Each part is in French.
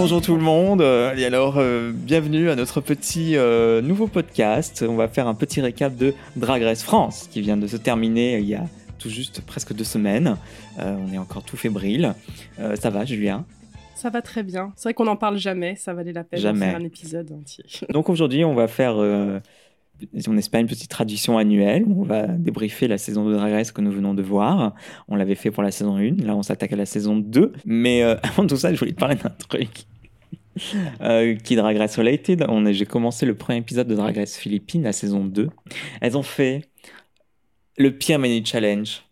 Bonjour tout le monde, et alors euh, bienvenue à notre petit euh, nouveau podcast. On va faire un petit récap de Drag Race France qui vient de se terminer il y a tout juste presque deux semaines. Euh, on est encore tout fébrile. Ça va Julien? Ça va très bien. C'est vrai qu'on n'en parle jamais, ça valait la peine de faire un épisode entier. Donc aujourd'hui on va faire, on espère une petite tradition annuelle. On va débriefer la saison de Drag Race que nous venons de voir. On l'avait fait pour la saison 1, là on s'attaque à la saison 2. Mais euh, avant tout ça je voulais te parler d'un truc. Euh, qui est Drag Race Related. J'ai commencé le premier épisode de Drag Race Philippines, la saison 2. Elles ont fait le pire mini challenge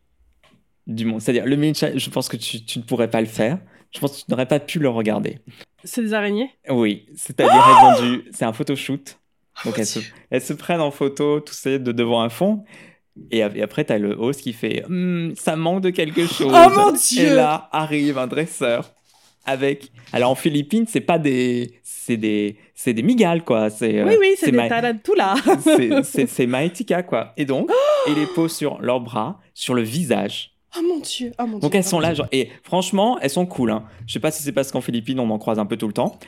du monde. C'est-à-dire, le mini challenge, je pense que tu, tu ne pourrais pas le faire. Je pense que tu n'aurais pas pu le regarder. C'est des araignées? Oui, c'est-à-dire, elles ont dû. C'est un photoshoot. Donc, Oh, elles se, elles se prennent en photo, tout ça, de devant un fond. Et, et après, t'as le host qui fait Hmm, Ça manque de quelque chose. Oh mon Dieu Et là arrive un dresseur avec. Alors, en Philippines, c'est pas des. C'est des. C'est des migales, quoi. C'est, euh, Oui, oui, c'est des ma- là. c'est- c'est Maetika, quoi. Et donc, il les pose sur leurs bras, sur le visage. Oh mon dieu, oh mon dieu. Donc elles sont oh là, genre, et franchement, elles sont cool. Hein. Je sais pas si c'est parce qu'en Philippines, on en croise un peu tout le temps.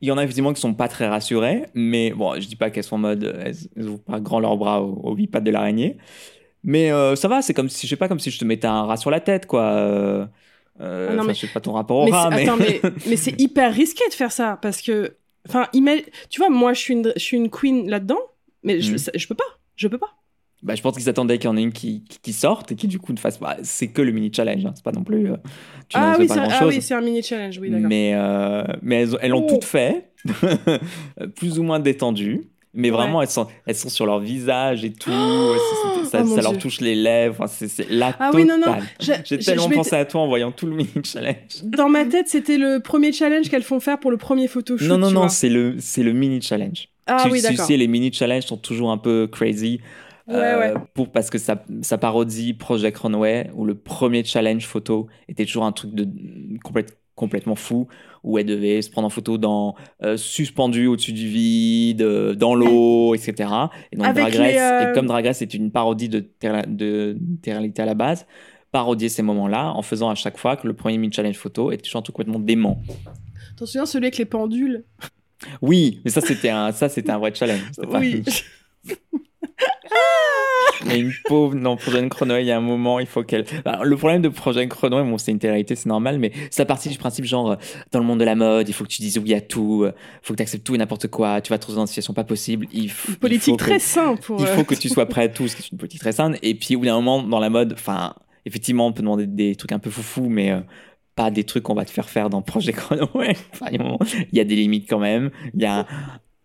Il y en a effectivement qui sont pas très rassurées, mais bon, je dis pas qu'elles sont en mode, euh, elles, elles ouvrent pas grand leurs bras aux, aux huit pattes de l'araignée. Mais euh, ça va, c'est comme si, je sais pas, comme si je te mettais un rat sur la tête, quoi. Euh, euh, Ah non, enfin, mais- je sais pas ton rapport au Mais rat, mais. attends, mais, mais c'est hyper risqué de faire ça parce que, enfin, tu vois, moi je suis une, je suis une queen là-dedans, mais je, Mhm. ça- je peux pas, je peux pas. Bah, je pense qu'ils attendaient qu'il y en ait une qui, qui, qui sorte et qui du coup ne fasse pas. C'est que le mini challenge, hein. c'est pas non plus. euh, tu ah oui, pas ah oui, c'est un mini challenge, oui, d'accord. mais euh, mais elles, elles l'ont Oh. toutes fait, plus ou moins détendues. Mais Ouais. vraiment, elles sont, elles sont sur leur visage et tout. ça Oh mon ça leur touche les lèvres. Enfin, c'est la Ah oui, non, non. J'ai tellement je pensé à toi en voyant tout le mini challenge. Dans ma tête, c'était le premier challenge qu'elles font faire pour le premier photoshoot. non, non, tu non, c'est le, le mini challenge. Ah tu, oui, tu d'accord. sais, les mini challenges sont toujours un peu crazy. Ouais, euh, ouais. Pour, parce que ça, ça parodie Project Runway, où le premier challenge photo était toujours un truc de complète- complètement fou, où elle devait se prendre en photo dans, euh, suspendue au-dessus du vide, euh, dans l'eau, etc. Et donc Drag Race, euh, et comme Drag Race est une parodie de, de réalité à la base, parodier ces moments-là en faisant à chaque fois que le premier mini challenge photo était toujours un truc complètement dément. T'en souviens celui avec les pendules? Oui, mais ça c'était un, ça c'était un vrai challenge. pas. Mais une pauvre, non, Project Chrono, il y a un moment, il faut qu'elle. Alors, le problème de Project Chrono, bon, c'est une télé-réalité, c'est normal, mais ça partit du principe, genre, euh, dans le monde de la mode, il faut que tu dises oui à tout, euh, faut que tu acceptes tout et n'importe quoi, tu vas te retrouver dans une situation pas possible. Il, f- Une il politique faut que- très simple pour. Il euh, faut que tu sois prêt à tout, ce qui est une politique très saine. Et puis, au bout d'un moment, dans la mode, enfin, effectivement, on peut demander des trucs un peu foufou, mais. euh, pas des trucs qu'on va te faire faire dans Project Chrono. Ouais. Enfin, il il y a des limites quand même. Il y a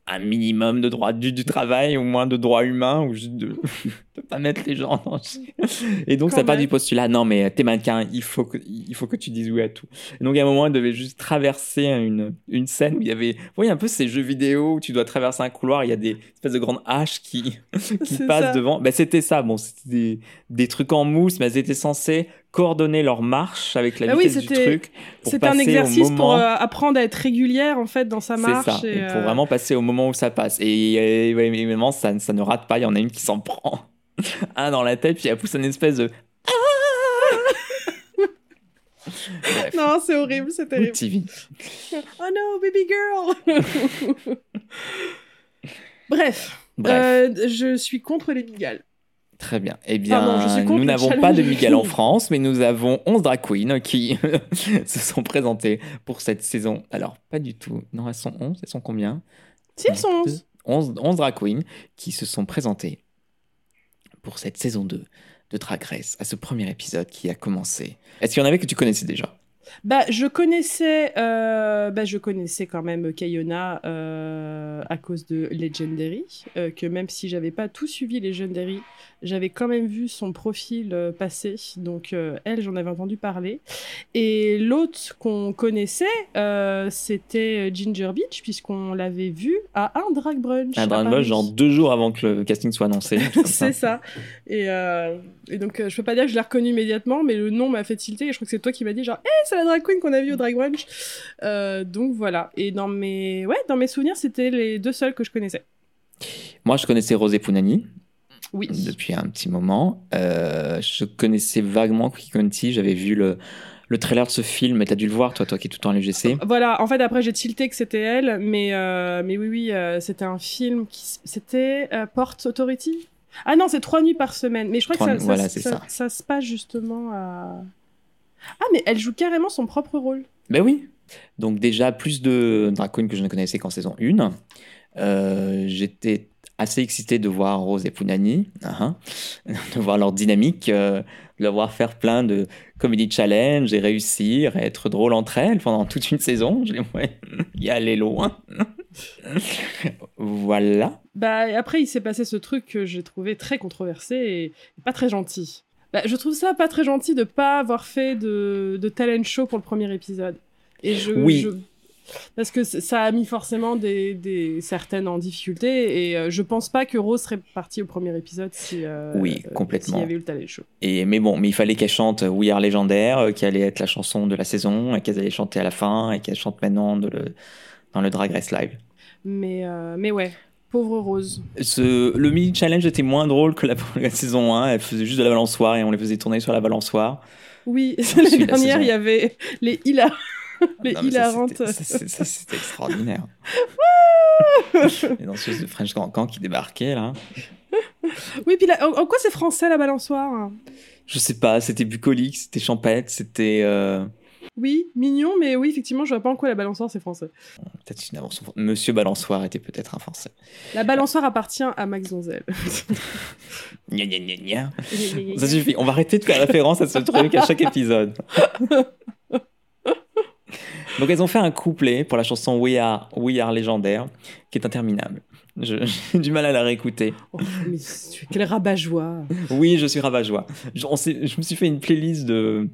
un, minimum de droits du, du travail, au moins de droits humains, ou juste de pas mettre les gens en danger. Et donc, Quand ça part même. du postulat, non, mais t'es mannequin, il faut, que, il faut que tu dises oui à tout. Et donc, à un moment, elle devait juste traverser une, une scène où il y avait, vous voyez un peu ces jeux vidéo où tu dois traverser un couloir, il y a des espèces de grandes haches qui, qui passent ça. devant. Ben, c'était ça, bon, c'était des, des trucs en mousse, mais elles étaient censées coordonner leur marche avec la Ah oui, vitesse du c'était- truc. C'était un exercice pour euh, apprendre à être régulière en fait dans sa c'est marche. ça, et, et pour euh, vraiment passer au moment où ça passe. Et, euh, ouais, évidemment, ça, ça ne rate pas. Il y en a une qui s'en prend un dans la tête, puis elle pousse une espèce de. Bref, Non, c'est horrible, c'est terrible. TV. Oh no, baby girl Bref, Bref, euh, je suis contre les migales. très bien. Eh bien, nous n'avons pas de Miguel en France, mais nous avons 11 drag queens qui se sont présentées pour cette saison. Alors, pas du tout. Non, elles sont 11. Elles sont combien? Si elles sont 11. 11, 11 drag queens qui se sont présentées pour cette saison 2 de Drag Race, à ce premier épisode qui a commencé. Est-ce qu'il y en avait que tu connaissais déjà? Bah, je connaissais, euh, bah, je connaissais quand même Kayona euh, à cause de Legendary, euh, que même si j'avais pas tout suivi Legendary, j'avais quand même vu son profil euh, passer. Donc euh, elle, j'en avais entendu parler. Et l'autre qu'on connaissait, euh, c'était Ginger Beach, puisqu'on l'avait vu à un drag brunch. Un drag. Ball, genre deux jours avant que le casting soit annoncé. c'est ça. Et, et donc, je peux pas dire que je l'ai reconnu immédiatement, mais le nom m'a fait tilter. Et je crois que c'est toi qui m'as dit genre, hé, c'est la drag queen qu'on a vue au drag brunch. Donc voilà. Et dans mes, ouais, dans mes souvenirs, c'était les deux seuls que je connaissais. Moi, je connaissais Rosé Pounani Oui. depuis un petit moment. Euh, je connaissais vaguement Quickie Conti. J'avais vu le, le trailer de ce film, t'as dû le voir, toi, toi qui es tout le temps à l'UGC. Voilà, en fait, après, j'ai tilté que c'était elle, mais, euh, mais oui, oui, euh, c'était un film qui. C'était euh, Port Authority? Ah non, c'est trois nuits par semaine. Mais je crois Trois que ça, voilà, ça, c'est ça- ça. ça se passe justement à. Ah, mais elle joue carrément son propre rôle. Ben oui. Donc déjà, plus de queens que je ne connaissais qu'en saison 1. Euh, J'étais assez excité de voir Rose et Punani, hein, de voir leur dynamique, euh, de leur voir faire plein de comedy challenge et réussir, et être drôle entre elles pendant toute une saison. Je les voyais y aller loin. voilà. Bah, après, il s'est passé ce truc que j'ai trouvé très controversé et pas très gentil. Bah, je trouve ça pas très gentil de pas avoir fait de, de talent show pour le premier épisode. Et je, Oui. je- Parce que ça a mis forcément des, des certaines en difficulté et euh, je pense pas que Rose serait partie au premier épisode si euh, Oui, complètement. s'il y avait eu le talent show. Et, mais bon, mais il fallait qu'elle chante We Are Légendaire, euh, qui allait être la chanson de la saison, et qu'elle allait chanter à la fin, et qu'elle chante maintenant de le- dans le Drag Race Live. Mais, euh, mais ouais, pauvre Rose. Ce, le mini challenge était moins drôle que la, la saison 1. Elle faisait juste de la balançoire et on les faisait tourner sur la balançoire. Oui, l'année de la dernière, il y avait les hila... les Non, mais ça, hilarantes. c'était- ça, extraordinaire. Les danseuses de French Cancan qui débarquaient là. Oui, puis là, en, en quoi c'est français la balançoire? Je sais pas, c'était bucolique, c'était champêtre, c'était. euh, Oui, mignon, mais oui, effectivement, je vois pas en quoi la balançoire c'est français. Peut-être une invention. Monsieur Balançoire était peut-être un français. La balançoire appartient à Max Donzel. Gna gna gna gna. Ça suffit, on va arrêter de faire référence à ce truc à chaque épisode. Donc elles ont fait un couplet pour la chanson We Are, We Are Légendaire, qui est interminable. J'ai du mal à la réécouter. Oh, mais quel rabat-joie. Oui, je suis rabat-joie. Je, je me suis fait une playlist de...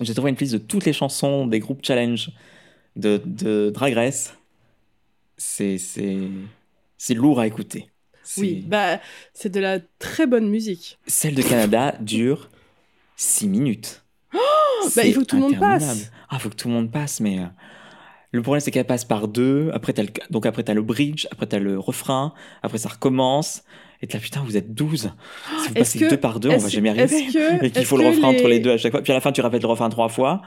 J'ai trouvé une playlist de toutes les chansons des groupes challenge de, de Drag Race. C'est lourd à écouter. Oui, bah, c'est de la très bonne musique. Celle de Canada dure 6 minutes. bah, il faut que tout le monde passe. Ah, faut que tout le monde passe, mais euh, le problème c'est qu'elle passe par deux. Après, t'as le, donc après t'as le bridge, après t'as le refrain, après ça recommence. Et là, putain, vous êtes 12. Si vous passez que- deux par deux, on va jamais arriver. que- Et qu'il faut le refrain entre les- deux à chaque fois. Puis à la fin, tu répètes le refrain trois fois.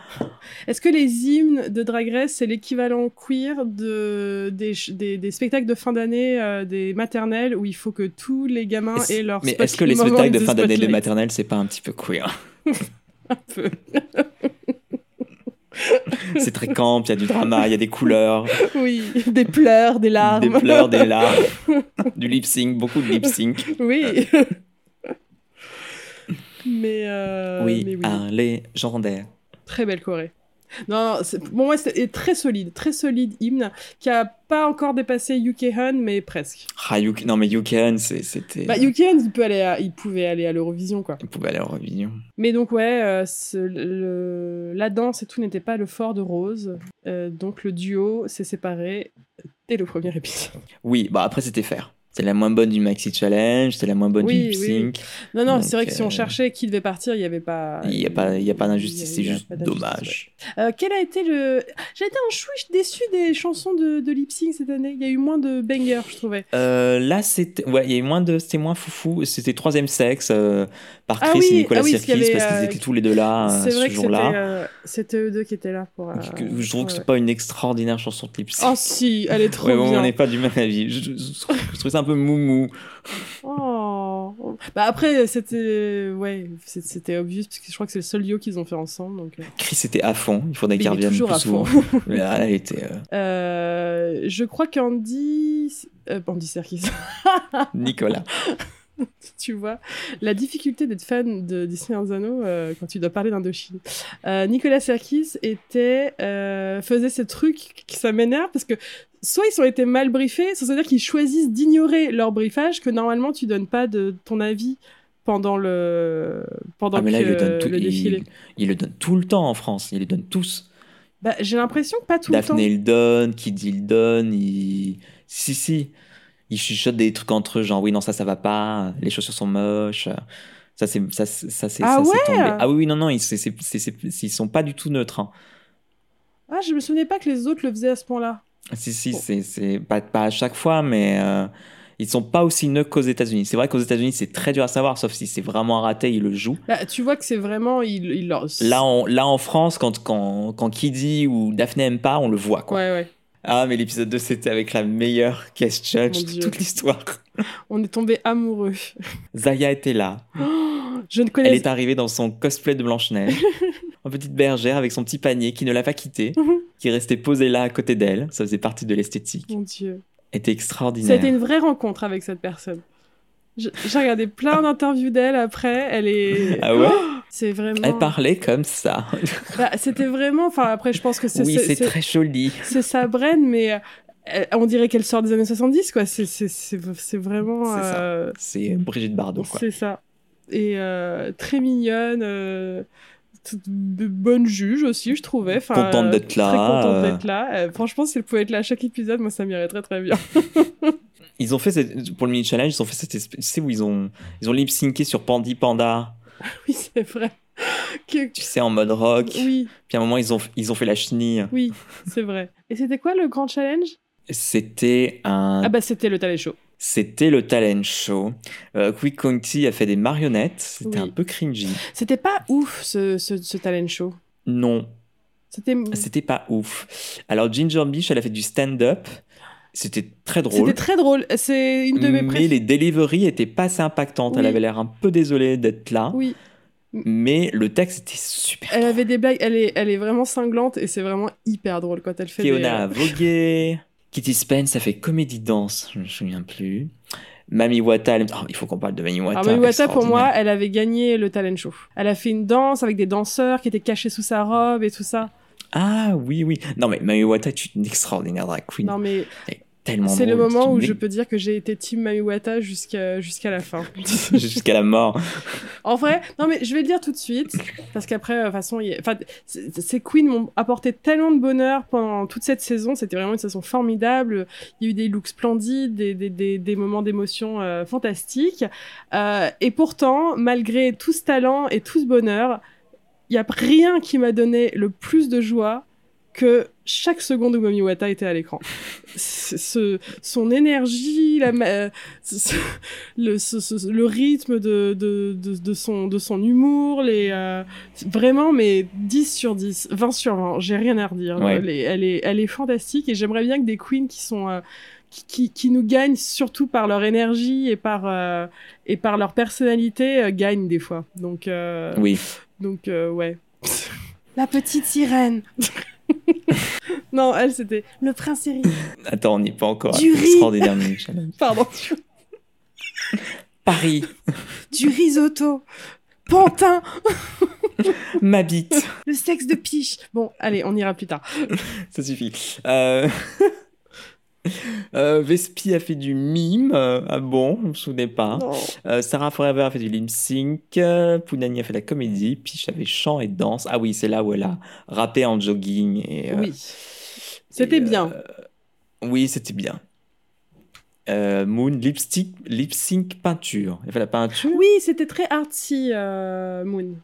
Est-ce que les hymnes de Drag Race, c'est l'équivalent queer de, des, des, des spectacles de fin d'année euh, des maternelles où il faut que tous les gamins aient leur Mais est-ce que les spectacles de fin d'année de spotlight maternelle, c'est pas un petit peu queer? Un peu. C'est très camp, il y a du drama, il y a des couleurs, Oui, des pleurs, des larmes. des pleurs, des larmes, du lip sync, beaucoup de lip sync. Oui. mais, euh, oui, mais oui. un légendaire. Très belle Corée. Non, c'est- pour moi, c'est très solide, très solide hymne qui a pas encore dépassé UK Hun, mais presque. Ah, UK non, mais UKN, c'est- c'était. Bah, UK Hun, il, peut aller à- il pouvait aller à l'Eurovision, quoi. On pouvait aller en révision. Mais donc, ouais, euh, ce- le- la danse et tout n'était pas le fort de Rose. Euh, donc, le duo s'est séparé dès le premier épisode. Oui, bah après, c'était faire. C'était la moins bonne du Maxi Challenge, c'était la moins bonne Oui, du lip oui. sync. Non, non, c'est vrai que si on euh, cherchait qui devait partir, il n'y avait pas. Il n'y a pas, il y a pas d'injustice, c'est juste dommage. Euh, quel a été le. J'ai été un chouiche déçu des chansons de, de lip sync cette année. Il y a eu moins de bangers, je trouvais. Euh, là, c'était, ouais, il y a eu moins de, c'était moins foufou. C'était troisième sexe euh, par Ah Chris oui, et Nicolas ah parce Sirkis qu'il y avait, parce qu'ils étaient tous les deux là ce que jour-là. c'était eux deux qui étaient là pour. Que- Je trouve que ouais. c'est pas une extraordinaire chanson de lip sync. Oh si, elle est trop ouais, bon, bien. on n'est pas du même avis. Je, je trouve ça un peu moumou. Oh. Bah après, c'était. Ouais, c'était obvious, parce que je crois que c'est le seul duo qu'ils ont fait ensemble. Donc... euh. Chris était à fond. Il faudrait qu'il revienne toujours plus à souvent. fond. Mais là, elle était euh, Euh, je crois qu'Andy. Euh, Andy Serkis. Nicolas. tu vois, la difficulté d'être fan de Disney Anzano euh, quand tu dois parler d'Indochine. Euh, Nicolas Serkis était, euh, faisait ces trucs qui ça m'énerve parce que soit ils ont été mal briefés, c'est-à-dire qu'ils choisissent d'ignorer leur briefage que normalement tu donnes pas de ton avis pendant le pendant Ah, mais là, que- il le donne tout. le défilé. Il, il le donne tout le temps en France. Il les donne tous. Bah, j'ai l'impression que pas tout Daphné le le donne, Kid il le donne. Il... Si, si. Il chuchote des trucs entre eux, genre oui, non, ça, ça va pas. Les chaussures sont moches. Ça, c'est ça, ça, c'est Ah ça, ouais tombé. Ah oui, non, non, ils, c'est- c'est- c'est- c'est- ils sont pas du tout neutres. hein. temps. Ah, je me souvenais pas que les autres le faisaient à ce point-là. Si, si, Bon. c'est, pas, pas à chaque fois, mais euh, Ils sont pas aussi neutres qu'aux États-Unis. C'est vrai qu'aux États-Unis, c'est très dur à savoir, sauf si c'est vraiment raté, ils le jouent. Bah, tu vois que c'est vraiment. Il, il leur- Là, en, là, en France, quand, quand, quand Kiddy ou Daphné aiment pas, on le voit. Quoi. Ouais, ouais. Ah, mais l'épisode 2, c'était avec la meilleure guest judge de toute l'histoire. On est tombé amoureux. Zaya était là. Je ne Elle connais est arrivée dans son cosplay de Blanche-Neige, en petite bergère avec son petit panier qui ne l'a pas quitté, qui restait posé là à côté d'elle. Ça faisait partie de l'esthétique. Mon Dieu. Était Ça a extraordinaire. été une vraie rencontre avec cette personne. J'ai regardé plein d'interviews d'elle après. Elle est. Ah ouais? C'est vraiment. Elle parlait comme ça. Bah, C'était vraiment. Enfin, après, je pense que c'est. Oui, c'est- très joli. C'est sa brain, mais euh, on dirait qu'elle sort des années 70, quoi. C'est- vraiment. C'est euh, C'est Brigitte Bardot, quoi. C'est ça. Et euh, très mignonne. euh, bonne juge aussi, je trouvais. Enfin, Contente d'être là, Très contente euh. d'être là. Euh, franchement, si elle pouvait être là à chaque épisode, moi, ça m'irait très très bien. Ils ont fait, cette- pour le mini challenge, ils ont fait cette espèce, tu sais, où ils ont, ils ont lip syncé sur Pandy Panda, oui, c'est vrai. Que- tu sais, en mode rock. Oui, Puis à un moment, ils ont, ils ont fait la chenille. oui, c'est vrai. Et c'était quoi le grand challenge? C'était un, Ah bah c'était le talent show. C'était le talent show. Euh, Quick Conti a fait des marionnettes. C'était Oui. un peu cringy. C'était pas ouf ce, ce, ce talent show. Non, C'était pas ouf. Alors Ginger Bish, elle a fait du stand-up. C'était très drôle. c'était très drôle. C'est une de mes mais les deliveries étaient pas assez impactantes. Elle avait l'air un peu désolée d'être là. Oui, Mais le texte était super. elle avait des blagues. Elle est, elle est vraiment cinglante et c'est vraiment hyper drôle quand elle fait des... Fiona a vogué. Kitty Spence a fait comédie danse, je me souviens plus. Mami Wata, elle- oh, il faut qu'on parle de Mami Wata. Alors Mami Wata, pour moi, elle avait gagné le talent show. Elle a fait une danse avec des danseurs qui étaient cachés sous sa robe et tout ça. Ah oui, oui. Non, mais Mami Wata est une extraordinaire drag queen. Non mais Tellement c'est le moment où je peux dire que j'ai été team Mami Wata jusqu'à jusqu'à la fin. Jusqu'à la mort. En vrai, non mais je vais le dire tout de suite parce qu'après, euh, de toute façon, ces queens m'ont apporté tellement de bonheur pendant toute cette saison. C'était vraiment une saison formidable. Il y a eu des looks splendides, des, des, des, des moments d'émotion euh, fantastiques. Euh, et pourtant, malgré tout ce talent et tout ce bonheur, il y a rien qui m'a donné le plus de joie que chaque seconde où Mami Wata était à l'écran. Ce, son énergie, la, ma- ce- le, ce- ce- le rythme de, de, de, de son, de son humour, les, euh, vraiment, mais 10 sur 10, 20 sur 20, j'ai rien à redire. Ouais. Elle, est, elle, est, elle est fantastique et j'aimerais bien que des queens qui sont... euh, qui, qui, qui nous gagnent surtout par leur énergie et par, euh, et par leur personnalité euh, gagnent des fois. Donc, euh, Oui. donc euh, ouais. La petite sirène. non, elle c'était le prince Eric. Attends, on n'y est pas encore. Du riz. Extraordinaire mini challenge. Pardon. Paris, Du risotto. Pantin. ma bite. Le sexe de piche. Bon, allez, on ira plus tard. Ça suffit. Euh... euh, Vespi a fait du mime. euh, Ah bon, je me souvenais pas. Euh, Sarah Forever a fait du lip sync. Pounani a fait de la comédie. Piche avait chant et danse. Ah oui, c'est là où elle a rappé en jogging. Et, Oui. C'était bien. oui, c'était bien. Moon, lipstick, lip sync peinture. Elle fait la peinture? Oui, c'était très artsy, Moon.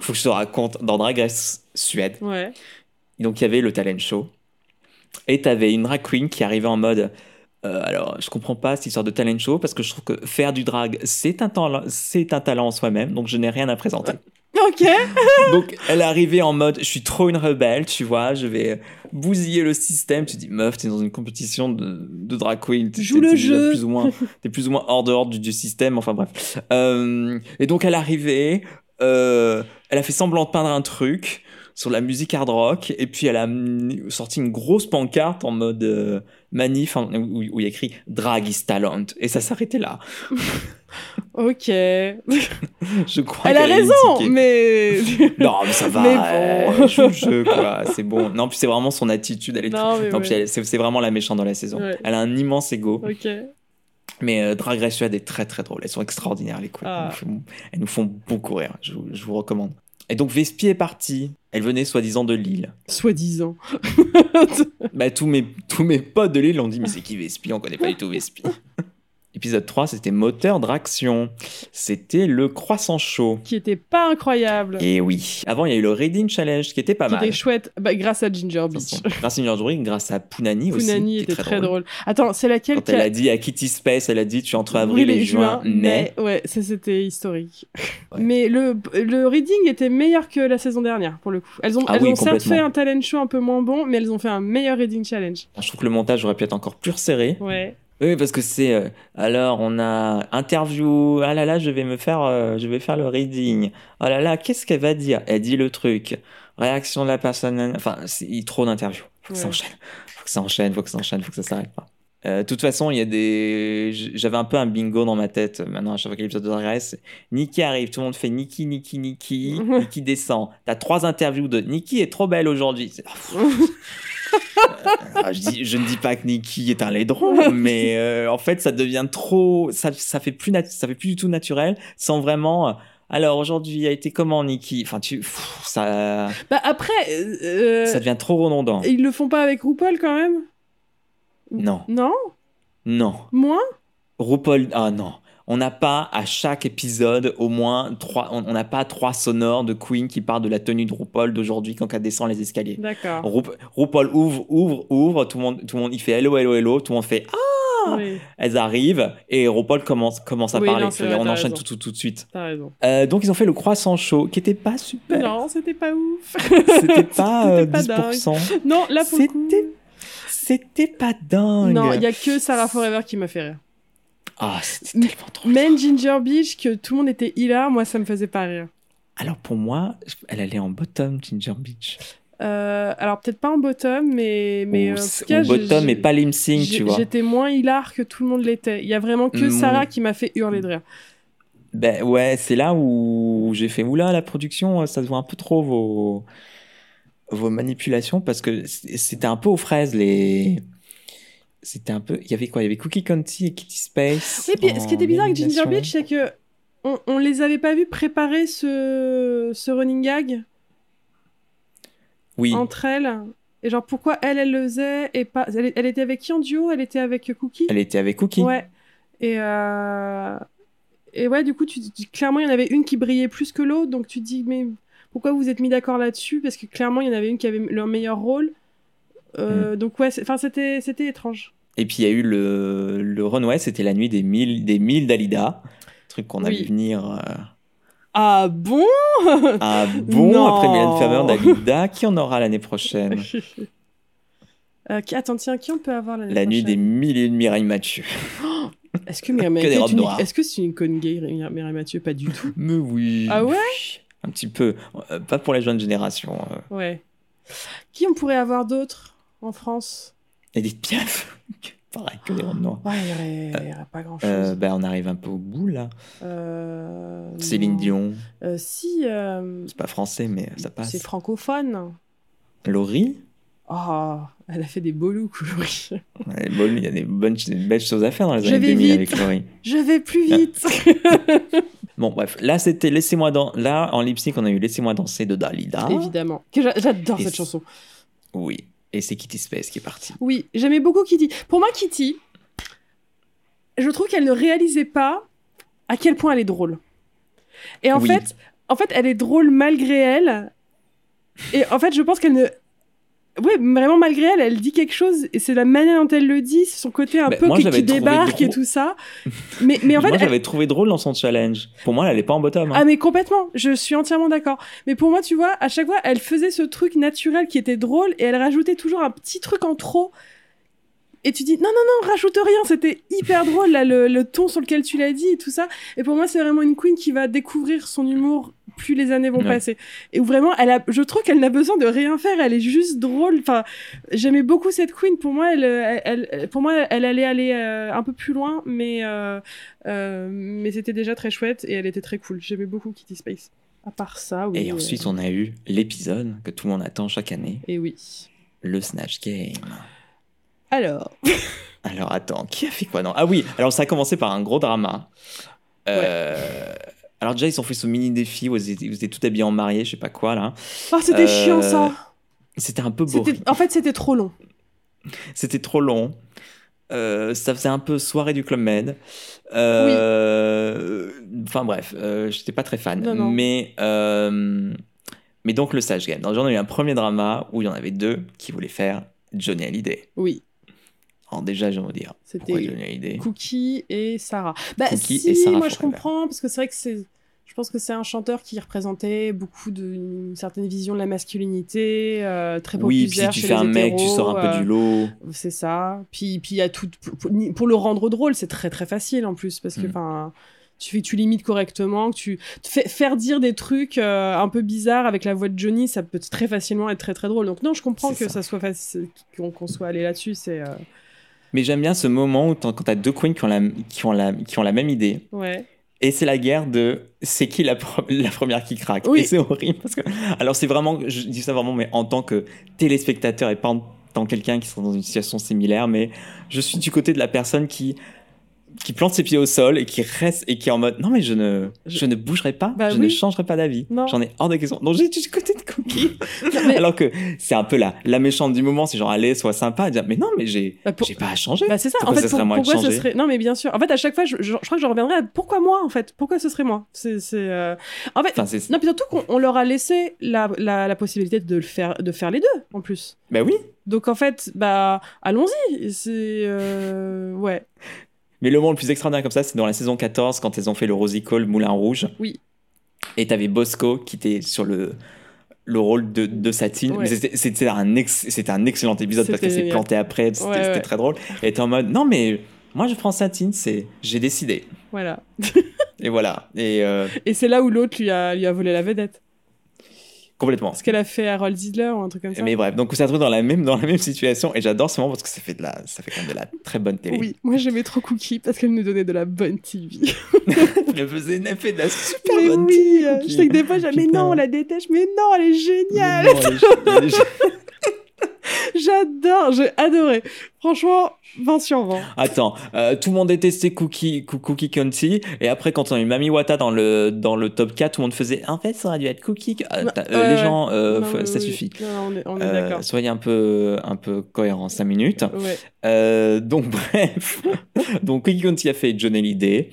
Faut que je te raconte. Dans Drag Race Suède, Ouais. donc il y avait le talent show. Et t'avais une drag queen qui arrivait en mode. euh, alors, je comprends pas cette histoire de talent show parce que je trouve que faire du drag, c'est un c'est un talent en soi-même, donc je n'ai rien à présenter. Ok. Donc, elle arrivée en mode, je suis trop une rebelle, tu vois, je vais bousiller le système. Tu dis, meuf, t'es dans une compétition de, de drag queen. t'es- Joue t'es- le jeu. Plus ou moins, t'es plus ou moins hors dehors du, du système, enfin bref. Euh, et donc, elle arrivée, euh, elle a fait semblant de peindre un truc sur la musique hard rock, et puis elle a sorti une grosse pancarte en mode euh, manif, hein, où, où il y a écrit Drag is talent. Et ça s'arrêtait là. Ok. Elle Je crois a qu'elle eu une raison, mais. Non, mais ça va. Mais bon. elle joue le jeu, quoi. C'est bon. Non, puis c'est vraiment son attitude. Elle est Non, ouais. elle- c'est vraiment la méchante dans la saison. Ouais. Elle a un immense ego. Ok. Mais euh, Drag Race Suède est très très drôle. Elles sont extraordinaires, les queens. Ah. Elles, nous font, elles nous font beaucoup rire. Je, je vous recommande. Et donc Vespi est partie. Elle venait soi-disant de Lille. Soi-disant. Bah, tous, mes, tous mes potes de Lille ont dit Mais c'est qui Vespi On connaît pas du tout Vespi. Épisode 3, c'était moteur d'action. C'était le croissant chaud. Qui était pas incroyable. Et oui. Avant, il y a eu le Reading Challenge qui était pas qui mal. était chouette, bah, grâce à Ginger Beach. Grâce à Ginger Beach, grâce à Punani, aussi. Punani qui était très, drôle. Attends, c'est laquelle Quand qui elle a- dit à Kitty Space, elle a dit tu es entre avril et juin, mais. Ouais, ça c'était historique. Ouais. Mais le, le reading était meilleur que la saison dernière, pour le coup. Elles ont, Ah elles oui, ont certes fait un talent show un peu moins bon, mais elles ont fait un meilleur reading challenge. Je trouve que le montage aurait pu être encore plus resserré. Ouais. Oui, parce que c'est. euh, alors, on a interview. Ah là là, je vais me faire. euh, je vais faire le reading. Oh là là, qu'est-ce qu'elle va dire? Elle dit le truc. Réaction de la personne. Enfin, c'est il y a trop d'interviews. Faut que ça enchaîne. Faut que ça enchaîne. Faut que ça enchaîne. Faut que ça s'arrête pas. Euh, De toute façon, il y a des. J'avais un peu un bingo dans ma tête. Maintenant, à chaque fois que l'épisode de Drag Race, Nikki arrive, tout le monde fait Nikki, Nikki, Nikki. Nikki descend. T'as trois interviews de Nikki est trop belle aujourd'hui. Ah, je, dis- je ne dis pas que Nikki est un laidron, mais euh, en fait, ça devient trop. Ça, ça, fait plus ça fait plus du tout naturel, sans vraiment. euh, alors aujourd'hui a été comment Nikki? Enfin, tu, pff, ça, Bah après, euh, ça devient trop redondant. ils le font pas avec RuPaul quand même? Non, Non? Non. Moins? RuPaul, ah non. On n'a pas à chaque épisode au moins trois. On n'a pas trois sonores de Queen qui parlent de la tenue de RuPaul d'aujourd'hui quand elle descend les escaliers. D'accord. Ru- RuPaul ouvre, ouvre, ouvre. Tout le monde, tout le monde, il fait hello, hello, hello. Tout le monde fait ah. Oui, Elles arrivent et RuPaul commence, commence à Oui, parler. non, vrai, on enchaîne raison. tout, tout, tout de suite. t'as raison. Euh, donc ils ont fait le croissant chaud qui était pas super. Non, c'était pas ouf. C'était pas euh, pas 10%. non, là pour c'était pas dingue. Non, il y a que Sarah Forever qui m'a fait rire. Ah, c'était tellement trop. Même Ginger Beach, que tout le monde était hilar, moi ça me faisait pas rire. Alors pour moi, elle allait en bottom, Ginger Beach. Euh, alors peut-être pas en bottom, mais, mais ou, euh, en tout cas, bottom, mais pas lip sync, j'ai- tu vois. J'étais moins hilar que tout le monde l'était. Il y a vraiment que Mm. Sarah qui m'a fait hurler de rire. Ben ouais, c'est là où j'ai fait oula la production, ça se voit un peu trop vos vos manipulations parce que c'était un peu aux fraises les. C'était un peu. Il y avait quoi? Il y avait Cookie Conti et Kitty Space. Oui, puis ce qui était bizarre avec Ginger. Beach, c'est que on, on les avait pas vus préparer ce, ce running gag Oui. entre elles. Et genre pourquoi elle, elle le faisait et pas. Elle, elle était avec qui en duo? Elle était avec Cookie? Elle était avec Cookie. Ouais. Et, euh... et ouais, du coup, tu, tu- clairement, il y en avait une qui brillait plus que l'autre. Donc tu te dis, mais pourquoi vous êtes mis d'accord là-dessus? Parce que clairement, il y en avait une qui avait leur meilleur rôle. Euh, Mm. Donc ouais, enfin c'était c'était étrange. Et puis il y a eu le le runway, c'était la nuit des mille des mille Dalida, truc qu'on a Oui. vu venir. euh, Ah bon? Ah bon? Non. après Mylène Farmer, Dalida, qui en aura l'année prochaine? Euh, qui- attends, tiens, qui on peut avoir l'année La nuit des prochaine mille et une Mireille Mathieu. Est-ce que Mireille Mathieu est une... Est-ce que c'est une conne gay, Mireille Mathieu? Pas du tout. Mais oui. Ah ouais? Un petit peu. Euh, Pas pour la jeune génération. euh. Ouais. Qui on pourrait avoir d'autres en France? Edith Piaf. Pareil que les robes noires. Ouais, il y aurait, aurait pas grand-chose. Euh, ben, on arrive un peu au bout là. Euh, Céline non. Dion. Euh, si, euh, C'est pas français, mais ça passe. c'est francophone. Laurie. Oh, elle a fait des beaux looks. Ouais, bon, Il y a des bonnes, des belles choses à faire dans les Je années vais 2000 vite. avec Laurie. Je vais plus Ah. vite. Bon, bref. Là, c'était Laissez-moi dans. Là, en lip sync, on a eu Laissez-moi danser de Dalida. Évidemment. J'adore Et cette chanson. Oui. Et c'est Kitty Space qui est partie. Oui, j'aimais beaucoup Kitty. Pour moi, Kitty, je trouve qu'elle ne réalisait pas à quel point elle est drôle. Et en Oui. fait, en fait, elle est drôle malgré elle. Et en fait, je pense qu'elle ne. Oui, vraiment malgré elle, elle dit quelque chose et c'est la manière dont elle le dit, son côté un Bah, peu moi, qui, débarque et tout ça. Mais, mais en fait, moi, elle- j'avais trouvé drôle dans son challenge. Pour moi, elle allait pas en bottom. hein. ah mais complètement, je suis entièrement d'accord. Mais pour moi, tu vois, à chaque fois, elle faisait ce truc naturel qui était drôle et elle rajoutait toujours un petit truc en trop. Et tu dis non non non, rajoute rien, c'était hyper drôle là le, le ton sur lequel tu l'as dit et tout ça. Et pour moi, c'est vraiment une queen qui va découvrir son humour plus les années vont Ouais. passer. Et où vraiment, elle a, je trouve qu'elle n'a besoin de rien faire, elle est juste drôle. Enfin, j'aimais beaucoup cette queen. Pour moi, elle, elle, elle- pour moi, elle allait aller euh, un peu plus loin, mais euh, euh, mais c'était déjà très chouette et elle était très cool. J'aimais beaucoup Kitty Space. À part ça, oui. Et ensuite, on a eu l'épisode que tout le monde attend chaque année, Et oui. le Snatch Game. Alors. Alors attends, qui a fait quoi non Ah oui, alors ça a commencé par un gros drama. Euh, Alors déjà, ils sont fait ce mini défi où ils étaient, tout habillés en mariée, je sais pas quoi là. Oh, c'était Euh, chiant ça. C'était un peu boring. En fait, c'était trop long. C'était trop long. Euh, ça faisait un peu soirée du Club Med. Euh, Enfin bref, j'étais pas très fan. Non, non. Mais, mais donc le Sage Game. Dans le genre, on a eu un premier drama où il y en avait deux qui voulaient faire Johnny Hallyday. Oui, Alors déjà, je vais vous dire. C'était Cookie et Sarah. Bah Cookie si, et Sarah moi je comprends parce que c'est vrai que c'est je pense que c'est un chanteur qui représentait beaucoup d'une certaine vision de la masculinité, euh, très Oui, puis si populaire tu fais un mec, tu sors un peu euh, du lot. C'est ça. Puis puis il y a tout pour, le rendre drôle, c'est très très facile en plus parce que Mm. enfin tu fais que tu limites correctement, que tu fais faire dire des trucs euh, un peu bizarres avec la voix de Johnny, ça peut très facilement être très très drôle. Donc non, je comprends que ça. ça, soit qu'on soit allé là-dessus. C'est euh, Mais j'aime bien ce moment où quand t'as deux queens qui ont, la, qui, ont la, qui ont la même idée. ouais. Et c'est la guerre de c'est qui la, première qui craque. Oui. Et c'est horrible parce que. Alors c'est vraiment. Je dis ça vraiment, mais en tant que téléspectateur et pas en tant que quelqu'un qui serait dans une situation similaire. Mais je suis du côté de la personne qui qui plante ses pieds au sol et qui reste et qui est en mode non mais je ne je, ne bougerai pas Bah je ne changerai pas d'avis j'en ai hors de question donc j'étais du côté de Cookie mais- alors que c'est un peu la la méchante du moment c'est genre allez sois sympa dire mais non mais j'ai Bah, pour- j'ai pas à changer Bah c'est ça. Pourquoi en fait, ce serait pour- moi pourquoi ce serait Non, mais bien sûr. En fait, à chaque fois, je, je- je crois que je reviendrai à pourquoi moi, en fait? Pourquoi ce serait moi? C'est, c'est. euh, En fait, enfin non, puis surtout qu'on on leur a laissé la, la, la possibilité de le faire, de faire les deux, en plus. bah oui Donc en fait, bah allons-y. C'est euh, ouais. Mais le moment le plus extraordinaire comme ça, c'est dans la saison 14, quand ils ont fait le Rosical Moulin Rouge. Oui. Et t'avais Bosco qui était sur le, le rôle de, de Satine. Ouais. C'était- un, ex- un excellent épisode parce qu'elle s'est plantée après. C'était Ouais, c'était ouais. très drôle. Et t'es en mode, non, mais moi je prends Satine, c'est j'ai décidé. Voilà. Et voilà. Et euh, Et c'est là où l'autre lui a, lui a volé la vedette. Complètement. Ce qu'elle a fait à Harold Zidler ou un truc comme ça. Mais bref, donc on s'est retrouvé dans la même, dans la même situation. Et j'adore ce moment parce que ça fait, de la, ça fait quand même de la très bonne télé. Oui, moi j'aimais trop Cookie parce qu'elle nous donnait de la bonne TV. Elle faisait, elle fait de la super mais bonne oui, euh, je sais que des fois, j'aime, mais non, on la déteste, mais non, elle est géniale. Non, elle est- elle est- J'adore, j'ai adoré. Franchement, 20 sur 20. Attends, euh, tout le monde détestait Cookie, Coo- Cookie County, et après, quand on a eu Mami Wata dans le, dans le top 4, tout le monde faisait En fait, ça aurait dû être Cookie. Ah, Bah, euh, les gens, euh, Non, ça oui, suffit. Non, on est, on est Euh, d'accord. soyez un peu, un peu cohérent, 5 minutes. Ouais. Donc, bref. donc, Cookie County a fait John Hallyday.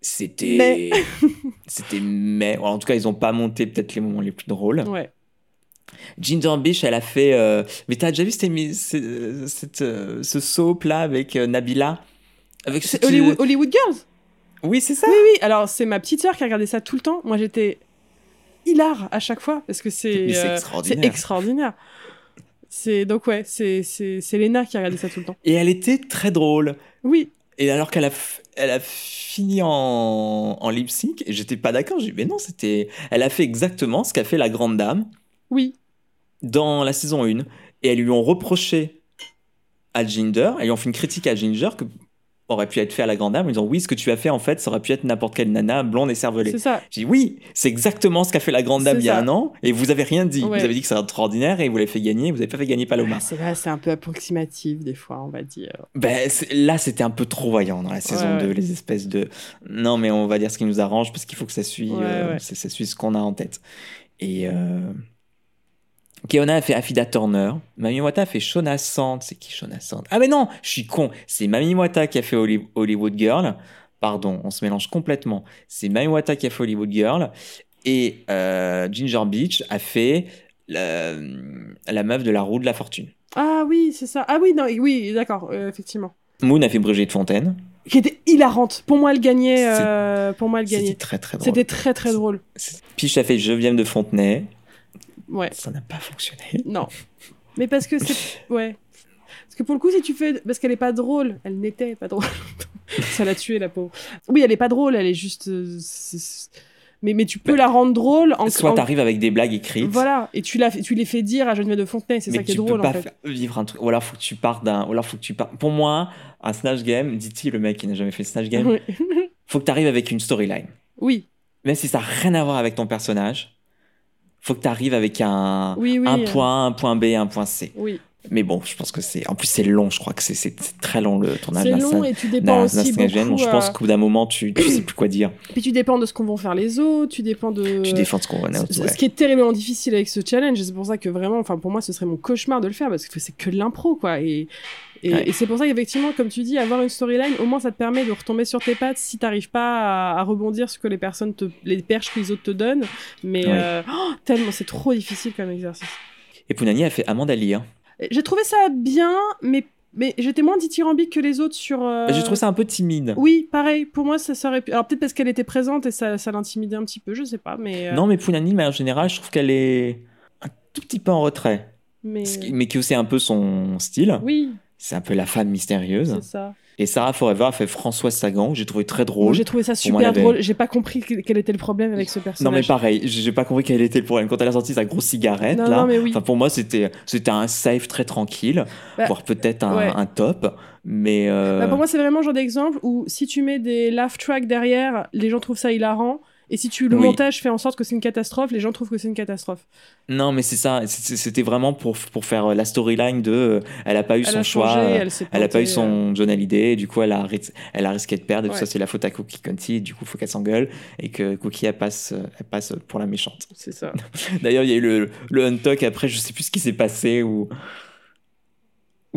C'était. Mais. C'était mais. En tout cas, ils ont pas monté peut-être les moments les plus drôles. Ouais. Ginger Bish, elle a fait. euh, Mais t'as déjà vu cette, cette, euh, ce soap là avec euh, Nabila? Avec ce C'est petit- Hollywood, Hollywood Girls? Oui, c'est ça. Oui, oui. Alors, c'est ma petite sœur qui a regardé ça tout le temps. Moi, j'étais hilar à chaque fois parce que c'est extraordinaire. c'est extraordinaire. C'est donc ouais, c'est c'est c'est Léna qui a regardé ça tout le temps. Et elle était très drôle. Oui, Et alors qu'elle a, elle a fini en, en lip sync, et j'étais pas d'accord. J'ai dit, mais non, c'était. Elle a fait exactement ce qu'a fait la grande dame oui, dans la saison 1. Et elles lui ont reproché à Ginger, elles lui ont fait une critique à Ginger que aurait pu être fait à la grande dame en disant oui, ce que tu as fait en fait, ça aurait pu être n'importe quelle nana blonde et cervelée. c'est ça. J'ai dit oui, c'est exactement ce qu'a fait la grande dame il y a ça. un an, et vous avez rien dit. Ouais. Vous avez dit que c'est extraordinaire et vous l'avez fait gagner, vous avez pas fait gagner Paloma. Ah, c'est là, c'est un peu approximatif des fois, on va dire. Ben, là, c'était un peu trop voyant dans la saison Ouais, 2, ouais. les espèces de. Non, mais on va dire ce qui nous arrange parce qu'il faut que ça suive, euh, ça, ça suive ce qu'on a en tête. Et. Euh... Keona a fait Afida Turner. Mami Wata a fait Shona Sand. C'est qui Shona Sand? Ah, mais non, je suis con. C'est Mami Wata qui a fait Holly- Hollywood Girl. Pardon, on se mélange complètement. C'est Mami Wata qui a fait Hollywood Girl. Et euh, Ginger Beach a fait la, la meuf de la roue de la fortune. Ah oui, c'est ça. Ah oui, non, oui, d'accord, euh, effectivement. Moon a fait Brigitte Fontaine. Qui était hilarante. Pour moi, elle gagnait. Euh, pour moi, elle C'était gagnait. très très drôle. C'était très très drôle. Piche a fait Je viens de Fontenay. Ouais. Ça n'a pas fonctionné. Non. Mais parce que c'est. Ouais. Parce que pour le coup, si tu fais. Parce qu'elle est pas drôle. Elle n'était pas drôle. ça l'a tuée, la pauvre. Oui, elle est pas drôle. Elle est juste. euh, Mais, mais tu peux la rendre drôle en. Soit t'arrives avec des blagues écrites. Voilà. Et tu, la, tu les fais dire à Geneviève de Fontenay. C'est ça qui est tu drôle, peux pas en fait. vivre un truc. Ou alors faut que tu partes d'un. Ou alors faut que tu partes. Pour moi, un Snatch Game, dit-il le mec qui n'a jamais fait Snatch Game, Oui. faut que t'arrives avec une storyline. oui. Même si ça n'a rien à voir avec ton personnage, faut que t'arrives avec un. Oui, oui. un euh, point, un point B, un point C. Oui. Mais bon, je pense que c'est. En plus, c'est long, je crois que c'est- très long le tournage C'est long et tu dépends aussi beaucoup. Donc, je pense qu'au bout d'un moment, tu, tu sais plus quoi dire. Puis tu dépends de ce qu'on vont faire les autres. Tu dépends de. Tu défends ce qu'on va Ce- Ce qui est terriblement difficile avec ce challenge, c'est pour ça que vraiment, enfin pour moi, ce serait mon cauchemar de le faire parce que c'est que de l'impro, quoi. Et, Et, Ouais. et c'est pour ça qu'effectivement, comme tu dis, avoir une storyline, au moins ça te permet de retomber sur tes pattes si t'arrives pas à, à rebondir sur que les personnes te, les perches que les autres te donnent. Mais euh, oh, tellement, c'est trop difficile comme exercice. Et Pounani a fait Amanda Lear. Et J'ai trouvé ça bien, mais, mais j'étais moins dithyrambique que les autres sur. euh, J'ai trouvé ça un peu timide. Oui, pareil. Pour moi, ça serait. Alors peut-être parce qu'elle était présente et ça, ça l'intimidait un petit peu, je sais pas, mais. euh, Non, mais Pounani, mais en général, je trouve qu'elle est un tout petit peu en retrait. mais... Qui- Mais qui aussi un peu son style. Oui, C'est un peu la femme mystérieuse. c'est ça. Et Sarah Forever a fait Françoise Sagan, que j'ai trouvé très Moi, drôle. j'ai trouvé ça super avait- drôle. J'ai pas compris que- quel était le problème avec ce Non personnage. mais pareil, j'ai pas compris quel était le problème. Quand elle a sorti sa grosse cigarette Non, là, non, mais oui. pour moi c'était c'était un safe très tranquille, Bah, voire peut-être un, ouais. un top, mais euh, Bah, pour moi, c'est vraiment le genre d'exemple où si tu mets des laugh tracks derrière, les gens trouvent ça hilarant. Et si tu le Oui. montage fait en sorte que c'est une catastrophe, les gens trouvent que c'est une catastrophe. non mais c'est ça, c'était vraiment pour pour faire la storyline de, euh, elle a pas eu Elle son choix, changé, euh, elle elle a pas eu euh, son John Hallyday, et du coup elle a elle a risqué de perdre, et tout ça c'est la faute à Cookie Conti, du coup faut qu'elle s'engueule et que Cookie elle passe elle passe pour la méchante. C'est ça. D'ailleurs il y a eu le le untalk après, je sais plus ce qui s'est passé ou où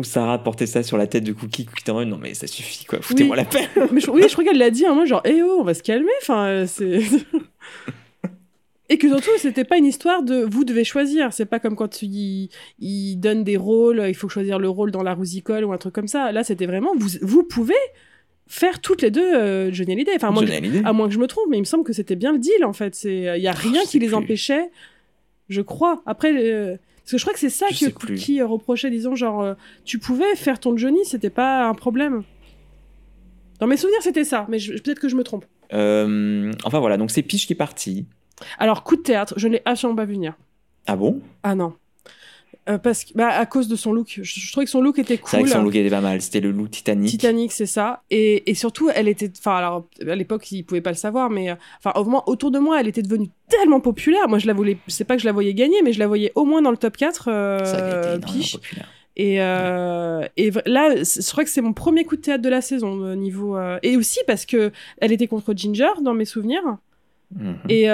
Sarah portait ça sur la tête de Cookie, Cookie était en mode, non mais ça suffit quoi, foutez-moi la paix. Mais je, oui, je crois qu'elle l'a dit à un moment, genre, eh oh, on va se calmer. Enfin, euh, c'est. Et que surtout, c'était pas une histoire de vous devez choisir. C'est pas comme quand il, il donne des rôles, il faut choisir le rôle dans la rousicole ou un truc comme ça. Là, c'était vraiment vous, vous pouvez faire toutes les deux euh, Johnny Hallyday. Enfin, à moins, que, à moins que je me trompe, mais il me semble que c'était bien le deal en fait. Il y a rien je qui les plus. empêchait, je crois. Après, euh, parce que je crois que c'est ça Je que. Cookie euh, reprochait, disons, genre, euh, tu pouvais faire ton Johnny, c'était pas un problème. Dans mes souvenirs, c'était ça, mais peut-être que je me trompe. Euh, enfin voilà, donc c'est Peach qui est parti. Alors, coup de théâtre, je ne l'ai absolument pas vu venir. Ah bon? Ah non. Euh, parce que, bah, à cause de son look. Je, je trouvais que son look était C'est vrai cool. que son look était pas mal. C'était le look Titanic. Titanic, c'est ça. Et, et surtout, elle était. Enfin, alors, à l'époque, ils pouvaient pas le savoir, mais. euh, Enfin, au moins, autour de moi, elle était devenue tellement populaire. Moi, je la voulais. C'est pas que je la voyais gagner, mais je la voyais au moins dans le top 4. euh, Ça avait été populaire. Et, euh, et là, je crois que c'est mon premier coup de théâtre de la saison, euh, niveau. euh, Et aussi parce que elle était contre Ginger, dans mes souvenirs. Mhm. Et.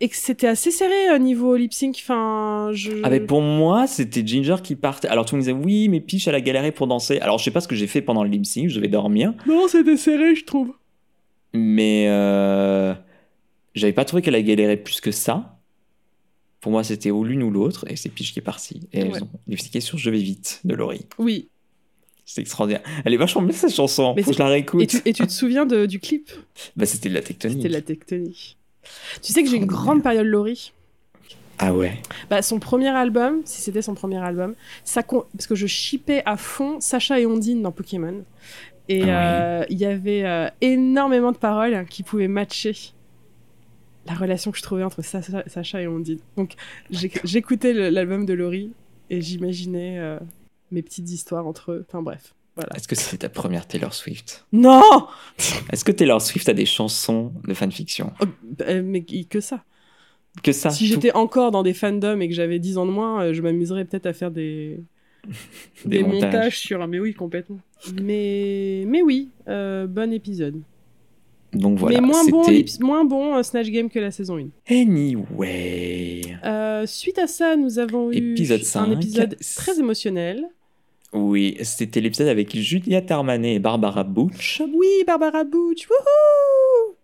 Euh, Et que c'était assez serré au niveau lip sync. Enfin, je. Ah pour moi, c'était Ginger qui partait. Alors tout le monde disait oui, mais Peach elle a galéré pour danser. Alors je sais pas ce que j'ai fait pendant le lip sync, je devais dormir, Non, c'était serré, je trouve. mais euh, j'avais pas trouvé qu'elle a galéré plus que ça. Pour moi, c'était ou l'une ou l'autre, et c'est Peach qui est partie. Et Ouais. elles ont sur Je vais vite de Laurie. Oui. C'est extraordinaire. Elle est vachement bien cette chanson. Mais Faut que c'est- je la réécoute. Et tu, et tu te souviens de- du clip? Bah c'était de la tectonique. C'était la tectonique. Tu sais que j'ai une grande période Laurie. Ah ouais. Bah, son premier album, si c'était son premier album, ça con- parce que je shippais à fond Sacha et Ondine dans Pokémon. Et Ah euh, il y avait euh, énormément de paroles hein, qui pouvaient matcher la relation que je trouvais entre Sacha, Sacha et Ondine. Donc j'éc- j'écoutais l'album de Laurie et j'imaginais euh, mes petites histoires entre eux. Enfin bref, voilà. Est-ce que c'était ta première Taylor Swift? Non Est-ce que Taylor Swift a des chansons de fanfiction? Oh, bah, Mais que ça. Que ça si tout- j'étais encore dans des fandoms et que j'avais 10 ans de moins, euh, je m'amuserais peut-être à faire des, Des des, montages. montages. sur. ah, Mais oui, complètement. Mais, mais oui, euh, bon épisode. Donc voilà. mais moins bon, moins bon euh, Snatch Game que la saison 1. Anyway. Euh, suite à ça, nous avons eu un 5. épisode très émotionnel. Oui, c'était l'épisode avec Juliette Armanet et Barbara Butch. Oui, Barbara Butch, wouhou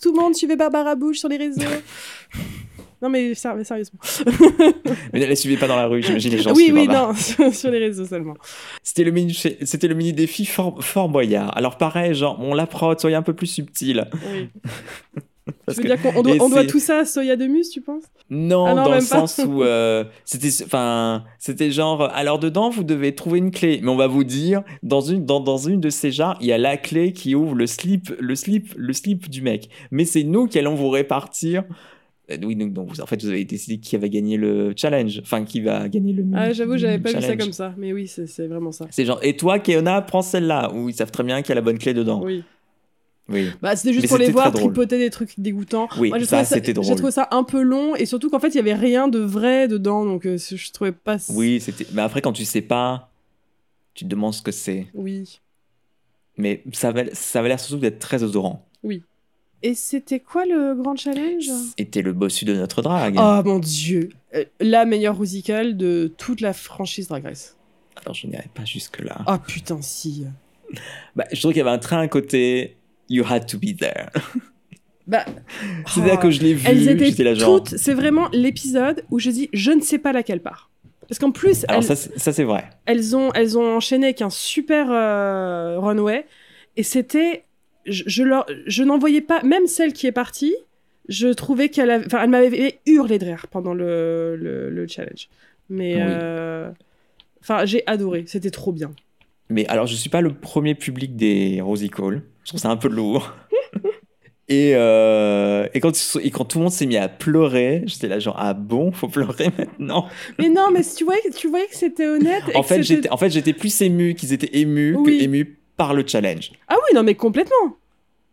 Tout le monde suivait Barbara Butch sur les réseaux. non mais, sérieusement. Mais ne la suivez pas dans la rue, j'imagine les gens oui, oui, Barbara. non, sur les réseaux seulement. C'était le mini, c'était le mini défi fort, fort boyard. Alors pareil, genre, on la prod, soyez un peu plus subtil. Oui. Parce veux que- dire qu'on on doit, on doit tout ça à Soya de Muse, tu penses? Non, Ah non, dans le sens où euh, c'était, enfin, c'était genre, alors dedans vous devez trouver une clé, mais on va vous dire dans une, dans, dans une de ces jars, il y a la clé qui ouvre le slip, le slip, le slip du mec. Mais c'est nous qui allons vous répartir. Euh, Oui, donc, en fait, vous avez décidé qui va gagner le challenge, enfin qui va gagner le. Ah, j'avoue, j'avais pas vu ça challenge. comme ça. Mais oui, c'est c'est vraiment ça. C'est genre, et toi, Keona, prends celle-là, où ils savent très bien qu'il y a la bonne clé dedans. Oui. Oui. Bah, c'était juste Mais pour les voir tripoter des trucs dégoûtants. Oui, Moi, j'ai ça, c'était drôle. J'ai trouvé ça un peu long et surtout qu'en fait, il y avait rien de vrai dedans, donc euh, je trouvais pas. Oui, c'était. Mais après, quand tu sais pas, tu te demandes ce que c'est. Oui. Mais ça avait, ça avait l'air surtout d'être très odorant. Et c'était quoi le grand challenge? C'était le bossu de notre drague. Oh mon dieu Euh, La meilleure musical de toute la franchise Drag Race. Alors, je n'irai pas jusque-là. Oh putain, si. Bah, je trouve qu'il y avait un train à côté. You had to be there. Bah, C'est là oh, que je l'ai vu. Elles étaient J'étais là, genre. toutes. C'est vraiment l'épisode où je dis je ne sais pas laquelle part. Parce qu'en plus, Alors, elles, ça, c'est- vrai. elles ont, elles ont enchaîné avec un super euh, runway. Et c'était. Je, je, leur- je n'en voyais pas. Même celle qui est partie, je trouvais qu'elle avait. Enfin, elle m'avait hurlé de rire pendant le, le, le challenge. Mais. Oui. euh, Enfin, j'ai adoré. C'était trop bien. Mais alors, je suis pas le premier public des Rosie Cole. Je trouve ça un peu lourd. Et, euh, et, quand, et quand tout le monde s'est mis à pleurer, j'étais là genre, ah bon, faut pleurer maintenant? Mais non, mais tu voyais, que- tu voyais que c'était honnête. en fait, j'étais, en fait, j'étais plus ému qu'ils étaient émus Oui. que émus par le challenge. Ah oui, non, mais complètement.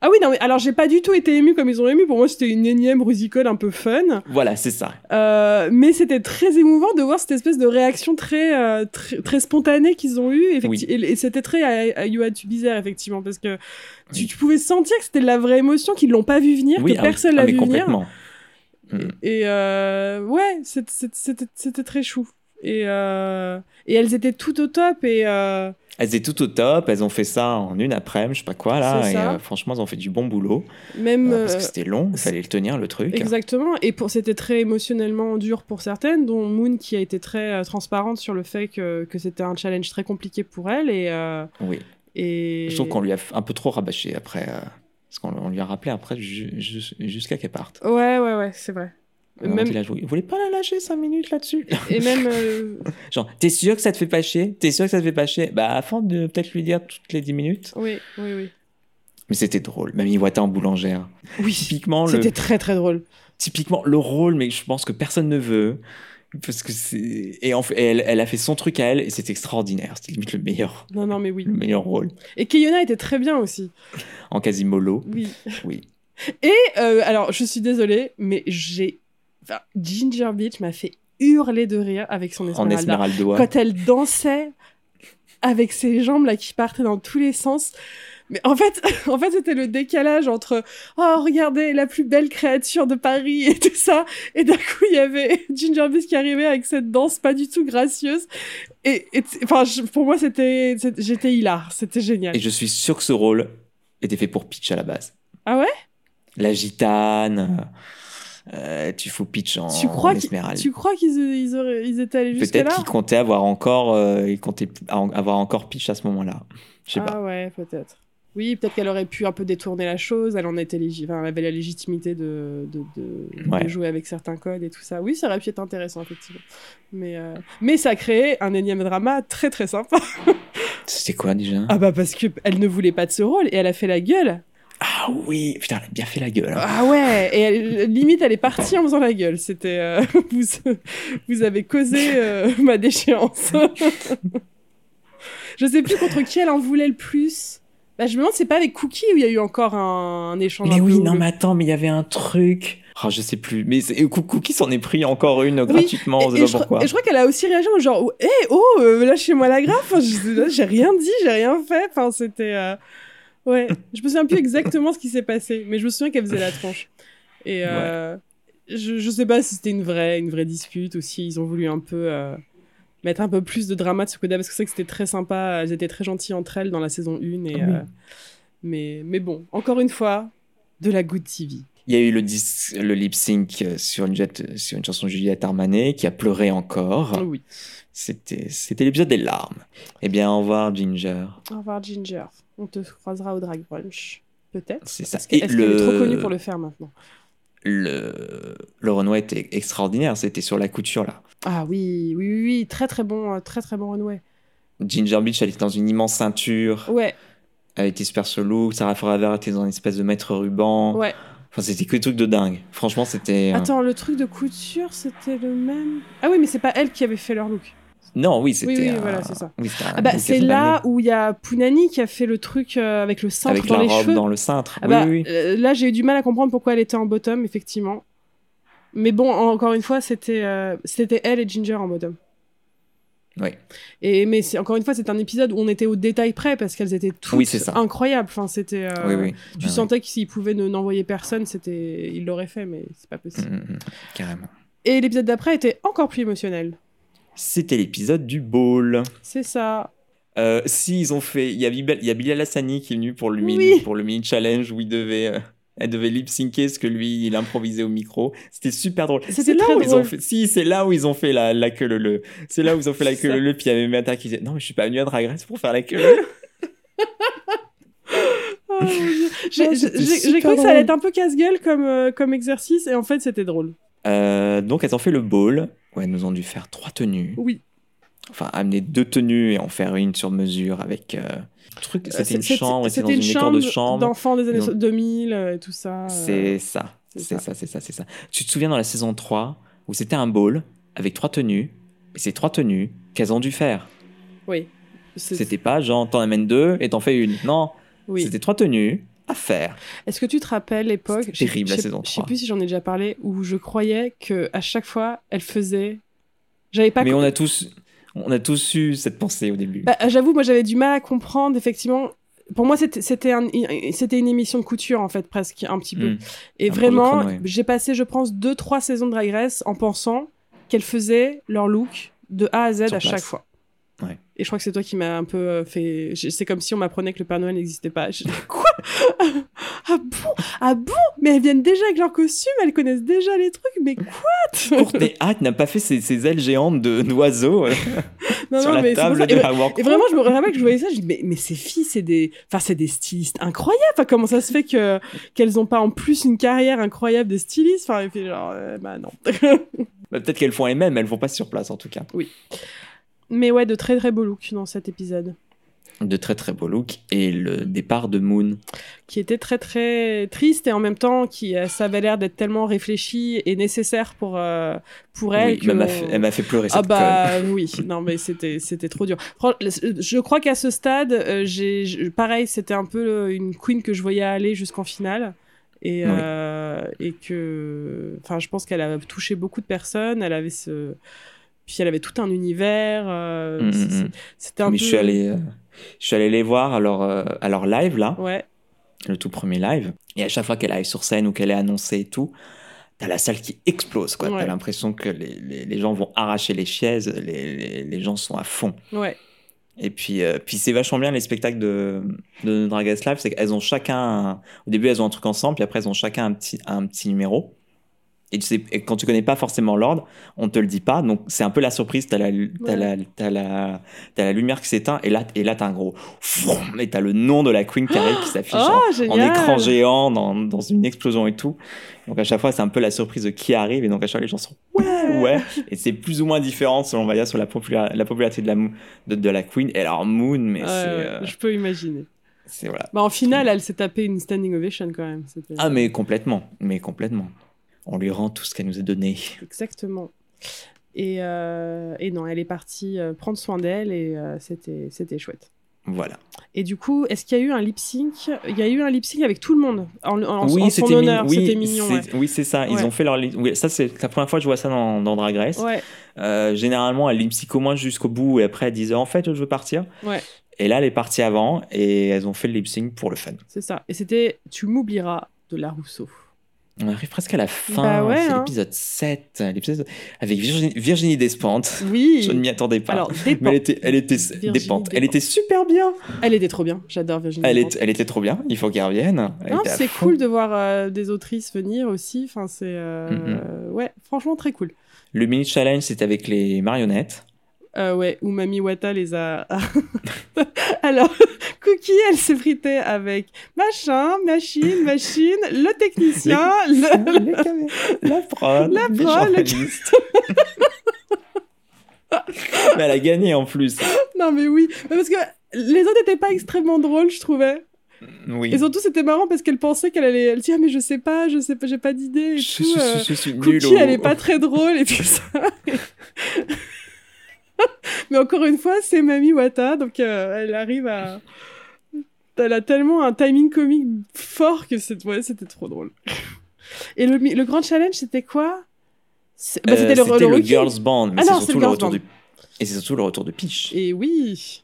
Ah oui, non, mais alors j'ai pas du tout été ému comme ils ont ému. Pour moi, c'était une énième rusicole un peu fun. Voilà, c'est ça. Euh, mais c'était très émouvant de voir cette espèce de réaction très, euh, très, très spontanée qu'ils ont eue. Oui. Et, et c'était très à, à You Had to Be There, effectivement, parce que tu, tu pouvais sentir que c'était de la vraie émotion, qu'ils l'ont pas vu venir, oui, que ah, personne ah, l'a mais vu venir. complètement. Mm. Et euh, ouais, c'était très chou. Et, euh, et elles étaient toutes au top. Et euh, Elles étaient toutes au top, elles ont fait ça en une après-midi, je sais pas quoi là, et euh, franchement, elles ont fait du bon boulot. même. euh, parce euh, que c'était long, il fallait le tenir le truc. Exactement, et pour c'était très émotionnellement dur pour certaines, dont Moon qui a été très euh, transparente sur le fait que, que c'était un challenge très compliqué pour elle et euh, Oui. et Je trouve qu'on lui a un peu trop rabâché après. euh, parce qu'on on lui a rappelé après ju- ju- jusqu'à qu'elle parte. ouais ouais ouais c'est vrai. Même- dit là, vous voulez pas la lâcher 5 minutes là-dessus? Et même euh, Genre, t'es sûr que ça te fait pas chier? T'es sûr que ça te fait pas chier? Bah, afin de peut-être lui dire toutes les 10 minutes. oui oui oui Mais c'était drôle, même Iwata en boulangère. oui Typiquement le, c'était très très drôle. typiquement le rôle, mais je pense que personne ne veut. Parce que c'est. Et en fait, elle, elle a fait son truc à elle et c'est extraordinaire. C'était limite le meilleur, Non non mais oui. le meilleur rôle. Et Keyona était très bien aussi. En Quasimodo. Oui. Oui. Et euh, alors je suis désolée mais j'ai enfin, Ginger Beach m'a fait hurler de rire avec son En Esmeralda. Esmeralda. quand elle dansait avec ses jambes là qui partaient dans tous les sens. Mais en fait, en fait, c'était le décalage entre oh regardez la plus belle créature de Paris et tout ça, et d'un coup il y avait Ginger Beast qui arrivait avec cette danse pas du tout gracieuse. Et, enfin, je- pour moi c'était, j'étais hilar, c'était génial. Et je suis sûr que ce rôle était fait pour Peach à la base. Ah ouais? La gitane. Euh, tu fous Peach en, Tu crois en Esmeralda. Tu crois qu'ils ils auraient, ils étaient allés jusque là Peut-être qu'ils comptaient avoir encore, euh, ils comptaient avoir encore Peach à ce moment-là. Je sais Ah pas. ouais, peut-être. Oui, peut-être qu'elle aurait pu un peu détourner la chose. Elle en était enfin, elle avait la légitimité de, de, de- de Ouais. jouer avec certains codes et tout ça. Oui, ça aurait pu être intéressant, effectivement. Mais, euh, mais ça a créé un énième drama très très sympa. C'était quoi déjà? Ah bah parce que elle ne voulait pas de ce rôle et elle a fait la gueule. Ah oui, putain, elle a bien fait la gueule. hein. Ah ouais, et elle- limite elle est partie en faisant la gueule. C'était euh, vous, vous avez causé euh, ma déchéance. Je sais plus contre qui elle en voulait le plus. Bah, je me demande, c'est pas avec Cookie où il y a eu encore un, un échange. mais oui, non, mais attends, mais il y avait un truc. Oh, je sais plus. Mais Cookie s'en est pris encore une gratuitement, on Et, sait et pas je, crois- pourquoi. et je crois qu'elle a aussi réagi en genre, hé oh, euh, lâchez-moi la graffe. J'ai rien dit, j'ai rien fait. Enfin, c'était. euh, Ouais, je me souviens plus exactement ce qui s'est passé, mais je me souviens qu'elle faisait la tronche. Et euh, je, je sais pas si c'était une vraie, une vraie dispute ou si ils ont voulu un peu euh, mettre un peu plus de drama de ce côté parce que c'est que c'était très sympa. Elles étaient très gentilles entre elles dans la saison 1. Et, Oui. euh, mais, mais bon, encore une fois, de la good TV. Il y a eu le, dis- le lip sync sur une, jet- sur une chanson de Juliette Armanet qui a pleuré encore. Oui. C'était l'épisode des larmes. Eh bien, au revoir, Ginger. Au revoir, Ginger. On te croisera au Drag Brunch. Peut-être. C'est ça. Est-ce qu'elle est, le, trop connue pour le faire maintenant le, le runway était extraordinaire. C'était sur la couture, là. Ah oui, oui, oui, oui. Très, très bon, euh, très, très bon runway. Ginger Beach, elle était dans une immense ceinture. Ouais, Elle était super solo. Sarah Forever était dans une espèce de maître ruban. ouais. Enfin, c'était que des trucs de dingue. Franchement, c'était. euh, Attends, le truc de couture, c'était le même? Ah oui, mais c'est pas elle qui avait fait leur look. Non, oui, c'était. oui, un- voilà, c'est ça. Oui, Ah bah, c'est là où il y a Punani qui a fait le truc euh, avec le cintre Avec dans la les robe cheveux. dans le cintre. Ah oui, bah, oui, oui. euh, là, j'ai eu du mal à comprendre pourquoi elle était en bottom, effectivement. Mais bon, encore une fois, c'était euh, c'était elle et Ginger en bottom. Oui. Et mais encore une fois, c'est un épisode où on était au détail près parce qu'elles étaient toutes Oui, incroyables. Enfin, c'était. euh, oui, oui. Tu Ouais, sentais que s'il pouvait ne n'envoyer personne, c'était, il l'aurait fait, mais c'est pas possible. Mm, mm, mm. Carrément. Et l'épisode d'après était encore plus émotionnel. c'était l'épisode du ball. C'est ça. Euh, si ils ont fait, il y a Bilal, il y a Bilal Hassani qui est venu pour le mini, pour le mini challenge où il devait, euh, elle devait lip syncer ce que lui il improvisait au micro. C'était super drôle. C'était là où ils ont fait. Si c'est là où ils ont fait la, la queue le le. C'est là où ils ont fait la queue le le. Puis il y avait Mata qui disait non mais je suis pas venu à Drag Race pour faire la queue le le. Oh. J'ai cru que ça allait être un peu casse-gueule comme, euh, comme exercice et en fait c'était drôle. Euh, donc elles ont fait le ball. Ouais, elles nous ont dû faire trois tenues. Oui. Enfin amener deux tenues et en faire une sur mesure avec. euh, truc. C'était une chambre. C'était dans une, chambre de chambre. d'enfants des années Ils ont- 2000 euh, et tout ça. euh. C'est ça. c'est ça. c'est ça, c'est ça. Tu te souviens dans la saison 3 où c'était un ball avec trois tenues et ces trois tenues qu'elles ont dû faire? Oui. C'était pas genre t'en amènes deux et t'en fais une. Non, Oui. c'était trois tenues à faire. Est-ce que tu te rappelles l'époque? Terrible, la saison Je sais 3. plus si j'en ai déjà parlé où je croyais que à chaque fois elle faisait. J'avais pas. Mais on a tous, on a tous eu cette pensée au début. Bah, J'avoue, moi j'avais du mal à comprendre effectivement. Pour moi, c'était c'était un- c'était une émission de couture en fait presque un petit peu. Hmm. Et Un vraiment, ouais. j'ai passé, je pense, deux trois saisons de Drag Race en pensant qu'elles faisaient leur look de A à Z Sur à chaque fois. Et je crois que c'est toi qui m'as un peu euh, fait. C'est comme si on m'apprenait que le Père Noël n'existait pas. Je- Quoi? Ah bon? Ah bon? Mais elles viennent déjà avec leur costume, elles connaissent déjà les trucs, mais quoi? Courtney Hatt n'a pas fait ses, ses ailes géantes de- d'oiseau euh, Non, sur la mais table de Et- Howard Et vraiment, je me rappelle que je voyais ça, je dis, mais, mais ces filles, c'est des, enfin, c'est des stylistes incroyables. Enfin, comment ça se fait que, qu'elles ont pas en plus une carrière incroyable de stylistes? Enfin, et puis genre, euh, bah non. Bah, Peut-être qu'elles font elles-mêmes, elles vont pas sur place en tout cas. Mais ouais, de très très beaux looks dans cet épisode. De très très beaux looks et le départ de Moon. Qui était très très triste et en même temps, qui, euh, ça avait l'air d'être tellement réfléchi et nécessaire pour, euh, pour elle. Oui, que elle m'a fait, elle m'a fait pleurer cette Ah bah oui, non mais c'était c'était trop dur. Je crois qu'à ce stade, euh, j'ai pareil, c'était un peu une queen que je voyais aller jusqu'en finale et Oui. euh, et que enfin je pense qu'elle a touché beaucoup de personnes, elle avait ce puis elle avait tout un univers, euh, Mm, mm, mm. c'était un Mais peu je suis allé, euh, je suis allé les voir à leur, euh, à leur live là, ouais, le tout premier live. Et à chaque fois qu'elle arrive sur scène ou qu'elle est annoncée et tout, t'as la salle qui explose quoi. Ouais. T'as l'impression que les, les, les gens vont arracher les chaises, les, les, les gens sont à fond. ouais, Et puis, euh, puis c'est vachement bien les spectacles de, de Drag Race Live, c'est qu'elles ont chacun, un- au début elles ont un truc ensemble, puis après elles ont chacun un petit, un petit numéro. Et, tu sais, et quand tu connais pas forcément l'ordre, on te le dit pas, donc c'est un peu la surprise. T'as la, t'as Ouais. la, t'as la, lumière qui s'éteint, et là, et là t'as un gros, et t'as le nom de la Queen qui arrive, qui s'affiche en, Oh, en écran géant, dans, dans une explosion et tout. Donc à chaque fois, c'est un peu la surprise de qui arrive, et donc à chaque fois, les gens sont ouais, ouais. Et c'est plus ou moins différent selon, on va dire, sur la, popula- la popularité de la, de, de la Queen. Et alors, Moon, mais Ouais, c'est, euh, je peux imaginer. c'est voilà. Bah en finale, elle s'est tapée une standing ovation quand même. Ah, mais complètement, mais complètement. On lui rend tout ce qu'elle nous a donné. Exactement. Et, euh, et non, elle est partie euh, prendre soin d'elle et euh, c'était c'était chouette. Voilà. Et du coup, est-ce qu'il y a eu un lip sync? Il y a eu un lip sync avec tout le monde en, en- en oui, son honneur. Oui, c'était mignon. Ouais. c'est- oui, c'est ça. Ils Ouais. ont fait leur. oui, ça, c'est la première fois que je vois ça dans, dans Drag Race. ouais, Euh, généralement, elle lip sync au moins jusqu'au bout et après, elle disait en fait, je veux partir. ouais, Et là, elle est partie avant et elles ont fait le lip sync pour le fun. c'est ça. Et c'était Tu m'oublieras de la Rousseau. On arrive presque à la fin. Bah ouais, c'est hein. l'épisode 7. L'épisode avec Virginie, Virginie Despentes. Oui. Je ne m'y attendais pas. Alors, Mais elle était, elle était Virginie Despentes. Elle Despentes. était super bien. Elle était trop bien. J'adore Virginie. Elle, est, elle était trop bien. Il faut qu'elle revienne. C'est cool de voir euh, des autrices venir aussi. Enfin, c'est euh, Mhm. ouais, franchement très cool. Le mini challenge, c'était avec les marionnettes. Euh, ouais, où Mamie Wata les a. Alors, Cookie, elle s'est fritée avec machin, machine, machine, le technicien, le... Caméras, la prod, La les prod, le-. Mais elle a gagné en plus. Non, mais oui, Mais parce que les autres n'étaient pas extrêmement drôles, je trouvais. Oui. Et surtout, c'était marrant parce qu'elle pensait qu'elle allait. Elle dit, ah, mais je sais pas, je sais pas, j'ai pas d'idée et Je, tout. je- euh, je- je suis Cookie, elle est pas très drôle et tout ça. Mais encore une fois, c'est Mamie Wata, donc euh, elle arrive à. Elle a tellement un timing comique fort que c'est- ouais, c'était trop drôle. Et le, le grand challenge, c'était quoi? Bah, Euh, C'était le, c'était le le. Girls Band, mais Ah c'est surtout le retour Band. du et c'est surtout le retour de Peach. Et oui.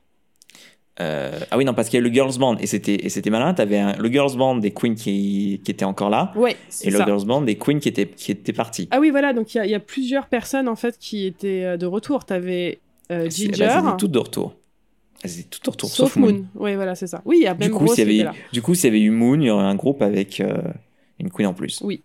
Euh, ah oui, non, parce qu'il y a le Girls Band et c'était, c'était malin. Tu avais le Girls Band des Queens qui, qui étaient encore là Ouais, et le. Girls Band des Queens qui étaient, qui étaient partis. Ah oui, voilà, donc il y, y a plusieurs personnes en fait qui étaient euh, de retour. T'avais euh, bah, Ginger, elles étaient toutes de retour. Elles étaient toutes de retour, sauf, Moon. Oui, voilà, c'est ça. Oui, il y a Du même coup, s'il y, avait, du coup, s'il y avait eu Moon, il y aurait un groupe avec euh, une Queen en plus. Oui.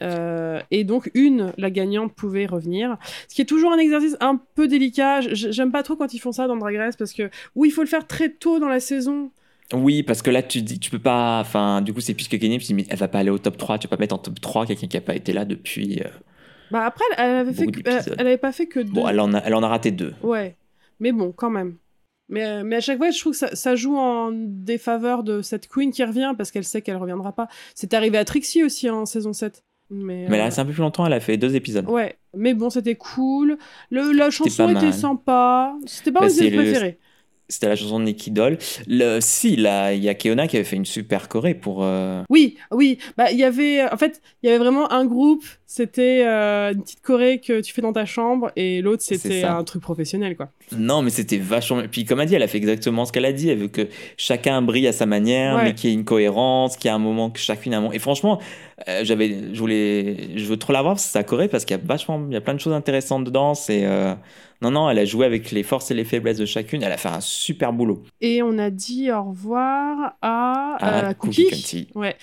Euh, et donc une, la gagnante, pouvait revenir. Ce qui est toujours un exercice un peu délicat. J'aime pas trop quand ils font ça dans Drag Race parce que oui, il faut le faire très tôt dans la saison. Oui, parce que là, tu dis, tu peux pas. Enfin, du coup, c'est plus que gagné. Puis, mais elle va pas aller au top 3. Tu peux pas mettre en top 3 quelqu'un qui a pas été là depuis. euh, Bah après, elle, elle avait fait, que- elle, elle avait pas fait que deux. Bon, elle en, a, elle en a raté deux. Ouais, mais bon, quand même. Mais, euh, mais à chaque fois, je trouve que ça, ça joue en défaveur de cette queen qui revient parce qu'elle sait qu'elle reviendra pas. C'est arrivé à Trixie aussi en saison 7. Mais, Mais euh, là, c'est un peu plus longtemps. Elle a fait deux épisodes. Ouais, mais bon, c'était cool. Le, la chanson était sympa. C'était pas Bah, mes le- préférés. C'était la chanson de Nicky Doll. Le, si, là, il y a Keona qui avait fait une super choré pour. euh, Oui, oui. Bah, il y avait, en fait, il y avait vraiment un groupe. C'était euh, une petite choré que tu fais dans ta chambre et l'autre c'était un truc professionnel, quoi. Non, mais c'était vachement. Puis, comme elle dit, elle a fait exactement ce qu'elle a dit. Elle veut que chacun brille à sa manière, Ouais. mais qu'il y ait une cohérence, qu'il y ait un moment que chacune a un moment. Et franchement, euh, j'avais, je voulais, je veux trop la voir sa choré parce qu'il y a vachement, il y a plein de choses intéressantes dedans. C'est, euh, non, non, elle a joué avec les forces et les faiblesses de chacune. Elle a fait un super boulot. Et on a dit au revoir à, À euh, Cookie. Ouais.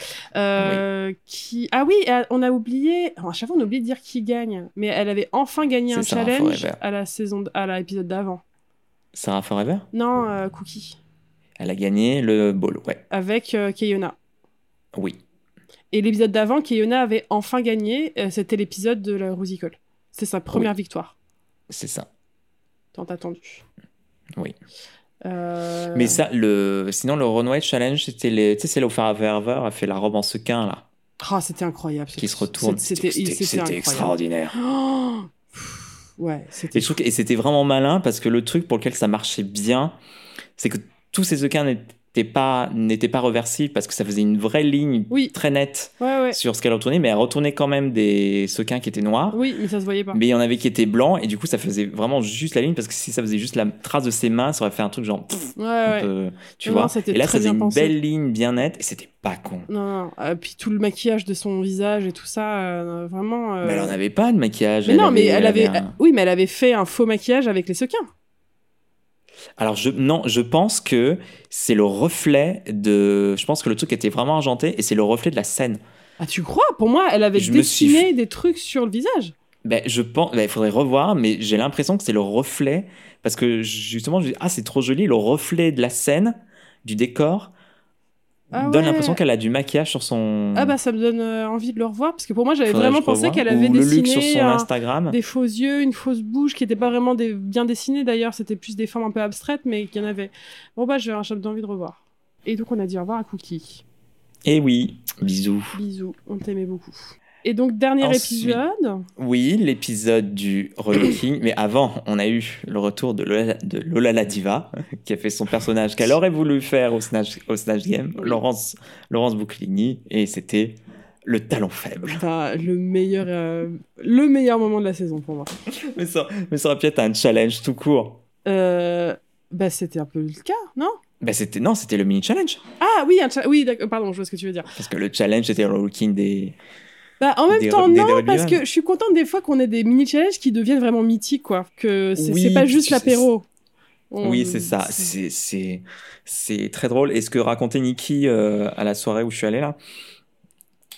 Qui... Ah oui, on a oublié. alors, à chaque fois, on oublie de dire qui gagne. Mais elle avait enfin gagné C'est un Sarah challenge Forever. à la saison, à l'épisode d'avant. Sarah Forever? Non, Cookie. Elle a gagné le bolo. Ouais. Avec Keyona. Oui. Et l'épisode d'avant, Keyona avait enfin gagné. euh, C'était l'épisode de la Rousicole. C'est sa première victoire. C'est ça. Tant attendu. Oui. Euh, Mais ça, le, sinon, le Runway Challenge, c'était les, tu sais, c'est là où Verver a fait la robe en sequin, là, ah, c'était incroyable. qui se retourne. C'était extraordinaire. Oh ouais, c'était et c'était vraiment malin parce que le truc pour lequel ça marchait bien, c'est que tous ces sequins n'étaient pas, n'étaient pas reversibles parce que ça faisait une vraie ligne Oui. très nette Ouais, ouais. sur ce qu'elle retournait, mais elle retournait quand même des sequins qui étaient noirs. Oui, mais ça se voyait pas. Mais il y en avait qui étaient blancs et du coup ça faisait vraiment juste la ligne parce que si ça faisait juste la trace de ses mains, ça aurait fait un truc genre pff, Ouais, peu, tu vois. non, et là ça faisait une pensé. belle ligne bien nette et c'était pas con. Non, non. Euh, puis tout le maquillage de son visage et tout ça, euh, vraiment. euh, Mais elle en avait pas de maquillage. Mais non, mais elle avait. un- Oui, mais elle avait fait un faux maquillage avec les sequins. Alors je non, je pense que c'est le reflet de. Je pense que le truc était vraiment argenté et c'est le reflet de la scène. Ah, tu crois? Pour moi, elle avait Je me suis dessiné des trucs sur le visage. Ben je pense, ben, il faudrait revoir, mais j'ai l'impression que c'est le reflet parce que justement, je dis ah c'est trop joli, le reflet de la scène, du décor. Ah donne ouais. l'impression qu'elle a du maquillage sur son. Ah bah ça me donne euh, envie de le revoir parce que pour moi j'avais Faudrait vraiment pensé qu'elle avait Ou le look sur dessiné son un- Instagram. des faux yeux, une fausse bouche qui n'était pas vraiment des... bien dessinée d'ailleurs, c'était plus des formes un peu abstraites mais qu'il y en avait. Bon bah j'ai j'ai envie de revoir. Et donc on a dit au revoir à Cookie. Et Eh oui, bisous. Bisous, on t'aimait beaucoup. Et donc dernier Ensuite. épisode. Oui, l'épisode du relooking. mais avant, on a eu le retour de Lola, de Lola la Diva, qui a fait son personnage qu'elle aurait voulu faire au Snatch, au Snatch Game. Laurence, Laurence Boucligny, et c'était le talon faible. Bah, le meilleur euh, le meilleur moment de la saison pour moi. Mais ça, mais ça aurait pu être un challenge tout court. Euh, bah c'était un peu le cas, non? Ben c'était, non, c'était le mini challenge. Ah oui, un cha- oui, pardon, je vois ce que tu veux dire. Parce que le challenge, c'était le relooking des. Bah, en même Des- temps, des- non, des parce que je suis contente des fois qu'on ait des mini-challenges qui deviennent vraiment mythiques, quoi. Que c'est Oui, pas juste l'apéro. On- Oui, c'est ça. C'est, c'est, c'est très drôle. Et ce que racontait Nikki euh, à la soirée où je suis allé là,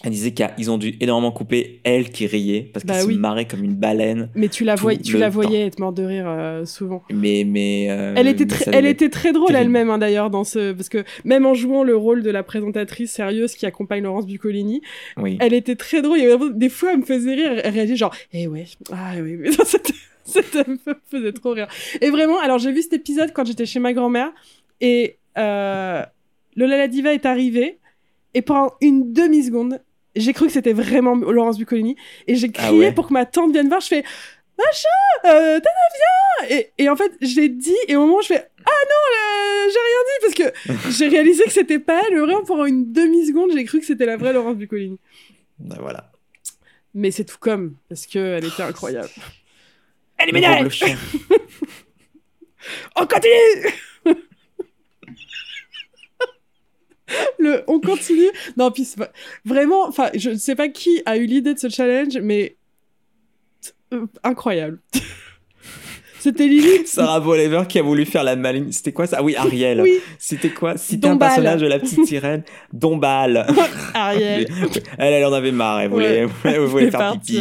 elle disait qu'ils ont dû énormément couper elle qui riait parce qu'elle Bah se oui. marrait comme une baleine. Mais tu la, voyais, tu la temps. voyais être morte de rire euh, souvent. Mais, mais. euh, Elle était, mais très, elle était très drôle elle-même, hein, d'ailleurs, dans ce. Parce que même en jouant le rôle de la présentatrice sérieuse qui accompagne Laurence Bucolini, Oui. elle était très drôle. Des fois, elle me faisait rire. Elle réagissait genre, eh ouais, ah oui, mais ça, me faisait trop rire. Et vraiment, alors j'ai vu cet épisode quand j'étais chez ma grand-mère et euh, Lola la Diva est arrivée et pendant une demi-seconde, j'ai cru que c'était vraiment Laurence Bucolini et j'ai Ah crié ouais pour que ma tante vienne voir. Je fais, machin, euh, Tana, viens et, et en fait, j'ai dit et au moment où je fais, ah non, j'ai rien dit parce que j'ai réalisé que c'était pas elle. Vraiment, pendant une demi-seconde, j'ai cru que c'était la vraie Laurence Bucolini. Ben voilà. Mais c'est tout comme, parce qu'elle était incroyable. Elle est médaille On continue Le, on continue. Non, puis pas- vraiment, enfin, je ne sais pas qui a eu l'idée de ce challenge, mais euh, incroyable. C'était limite. Sarah Bolivar qui a voulu faire la maligne. C'était quoi ça? Ah oui, Ariel. Oui, C'était quoi? C'était un personnage de la petite sirène. Dombal. Ariel. elle, elle en avait marre. Elle voulait, elle voulait faire pipi.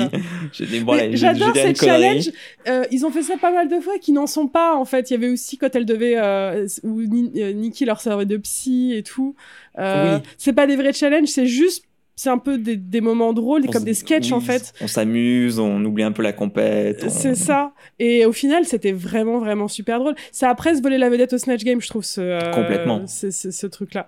bon, J'adore connerie. challenges. Euh, ils ont fait ça pas mal de fois qui n'en sont pas en fait. Il y avait aussi quand elle devait euh, où euh, Nikki leur servait de psy et tout. Euh, Oui. C'est pas des vrais challenges, c'est juste c'est un peu des, des moments drôles, On comme des sketchs oui, en fait. On s'amuse, on oublie un peu la compète. on- C'est ça. Et au final, c'était vraiment, vraiment super drôle. Ça a presque volé la vedette au Snatch Game, je trouve, ce, euh, Complètement. ce, ce- ce truc-là.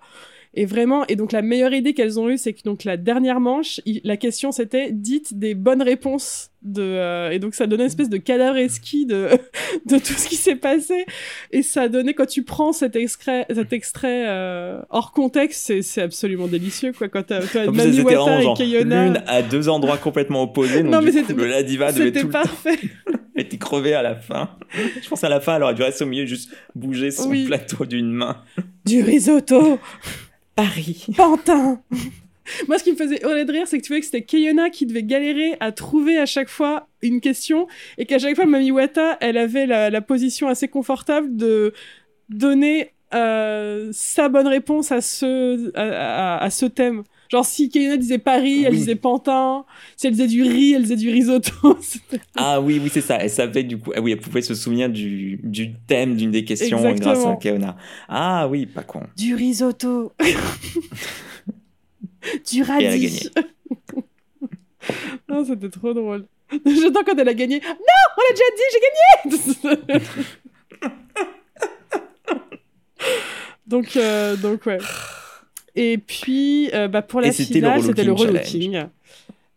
Et vraiment, et donc la meilleure idée qu'elles ont eue, c'est que donc la dernière manche, la question c'était dites des bonnes réponses de, euh, et donc ça donnait une espèce de cadavre esquis de, de tout ce qui s'est passé. Et ça donné, quand tu prends cet extrait, cet extrait euh, hors contexte, c'est, absolument délicieux, quoi. Quand t'as, Mami Wata et Kayona. l'une à deux endroits complètement opposés. Donc Non, mais c'était- devait le temps parfait. être crevé à la fin. Je pense à la fin, elle aurait dû rester au milieu, juste bouger son Oui. plateau d'une main. Du risotto. Paris. Pantin Moi, ce qui me faisait hurler de rire, c'est que tu vois que c'était Kayona qui devait galérer à trouver à chaque fois une question et qu'à chaque fois, Mami Wata, elle avait la, la position assez confortable de donner euh, sa bonne réponse à ce, à, à- à ce thème. Genre, si Kayona disait Paris, elle disait Pantin. Si elle disait du riz, elle disait du risotto. Ah oui, oui, c'est ça. Elle savait du coup. Ah oui, elle pouvait se souvenir du, du thème d'une des questions Exactement. grâce à Keona. Ah oui, pas con. du risotto. du radis. Et elle a gagné. Non, c'était trop drôle. J'attends quand elle a gagné. Non, on l'a déjà dit, j'ai gagné. donc, euh, donc ouais. Et puis, euh, bah, pour la Et c'était le finale, c'était le relooking.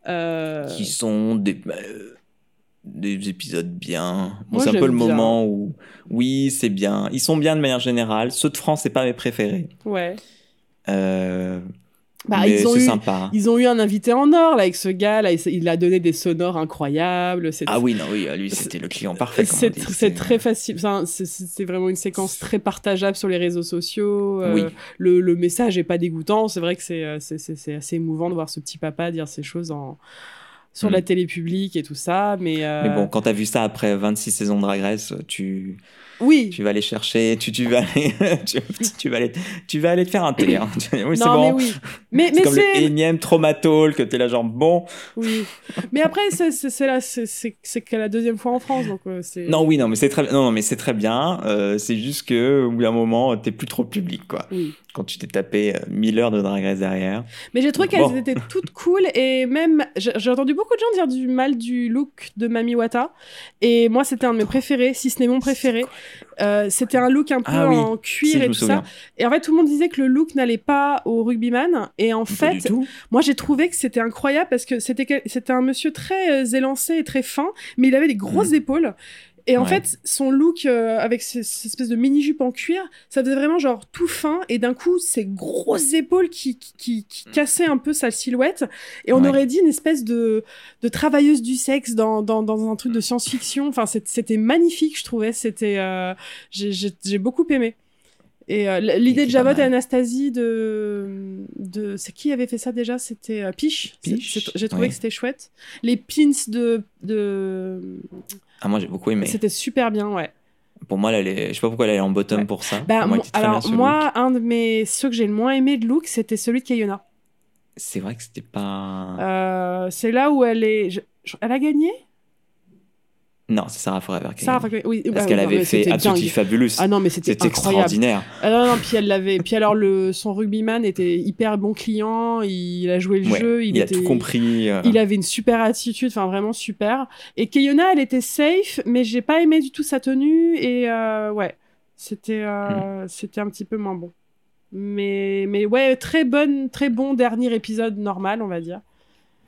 Euh, Qui sont des, euh, des épisodes bien. Bon, c'est un peu le bien. moment où. Oui, c'est bien. Ils sont bien de manière générale. Ceux de France, c'est pas mes préférés. Ouais. Euh, Bah, ils ont eu. sympa. Ils ont eu un invité en or là avec ce gars là, il, a donné des sonores incroyables. Ah oui, non, oui, lui, c'était le client parfait. C'est très facile. Enfin, c'est- vraiment une séquence très partageable sur les réseaux sociaux. euh, Oui. le, le message est pas dégoûtant. C'est vrai que c'est euh, c'est- assez émouvant de voir ce petit papa dire ces choses en, sur Mm. la télé publique et tout ça. Mais, euh, Mais bon, quand t'as vu ça après 26 saisons de Drag Race, tu, oui. tu vas aller chercher, tu, tu vas aller, tu, tu vas aller, tu vas aller te faire un thé. hein. Oui, c'est bon. mais oui. Mais, C'est mais comme le énième traumatol que t'es là genre bon. Oui. Mais après, c'est là, c'est- que la deuxième fois en France. Donc, euh, c'est. Non, oui, non, mais c'est très, non, mais c'est très bien. Euh, c'est juste que au bout d'un moment, t'es plus trop public, quoi. Oui. Quand tu t'es tapé euh, 1000 heures de Drag Race derrière. Mais j'ai trouvé qu'elles Bon. étaient toutes cool et même j'ai entendu beaucoup de gens dire du mal du look de Mami Wata et moi c'était un de mes préférés, si ce n'est mon préféré. Euh, c'était un look un peu Ah oui, en cuir et tout ça. Et en fait tout le monde disait que le look n'allait pas au rugbyman et en Pas fait moi j'ai trouvé que c'était incroyable parce que c'était c'était un monsieur très euh, élancé et très fin mais il avait des grosses épaules. Et en. Ouais. fait, son look euh, avec cette espèce de mini-jupe en cuir, ça faisait vraiment genre tout fin. Et d'un coup, ces grosses épaules qui, qui, qui, qui cassaient un peu sa silhouette. Et on Ouais. aurait dit une espèce de, de travailleuse du sexe dans, dans, dans un truc de science-fiction. Enfin, c'était magnifique, je trouvais. C'était, euh, j'ai- j'ai j'ai beaucoup aimé. Et euh, l'idée de Javot et. Anastasie de, de c'est qui avait fait ça déjà? C'était euh, Piche. J'ai trouvé que c'était chouette. Les pins de, de... Ah, moi, j'ai beaucoup aimé. c'était super bien, ouais. Pour moi, elle est... je sais pas pourquoi elle est en bottom Ouais. pour ça. Bah, Pour moi, alors moi, look. un de mes ceux que j'ai le moins aimé de look, c'était celui de Kayona. C'est vrai que c'était pas. Euh, c'est là où elle est. je- Elle a gagné? Non, c'est Sarah Forever a Sarah. Fuck- oui, Parce bah, qu'elle avait fait Absolutely. Fabulous. Ah non, mais c'était extraordinaire. Ah non, non, puis elle l'avait. Puis alors, le, son rugbyman était hyper bon client. Il a joué le Ouais, jeu. Il, il, était, a tout compris. euh, Il avait une super attitude, enfin vraiment super. Et Kayona, elle était safe, mais j'ai pas aimé du tout sa tenue. Et euh, ouais, c'était euh, Hmm. c'était un petit peu moins bon. Mais, mais ouais, très, bonne, très bon dernier épisode normal, on va dire.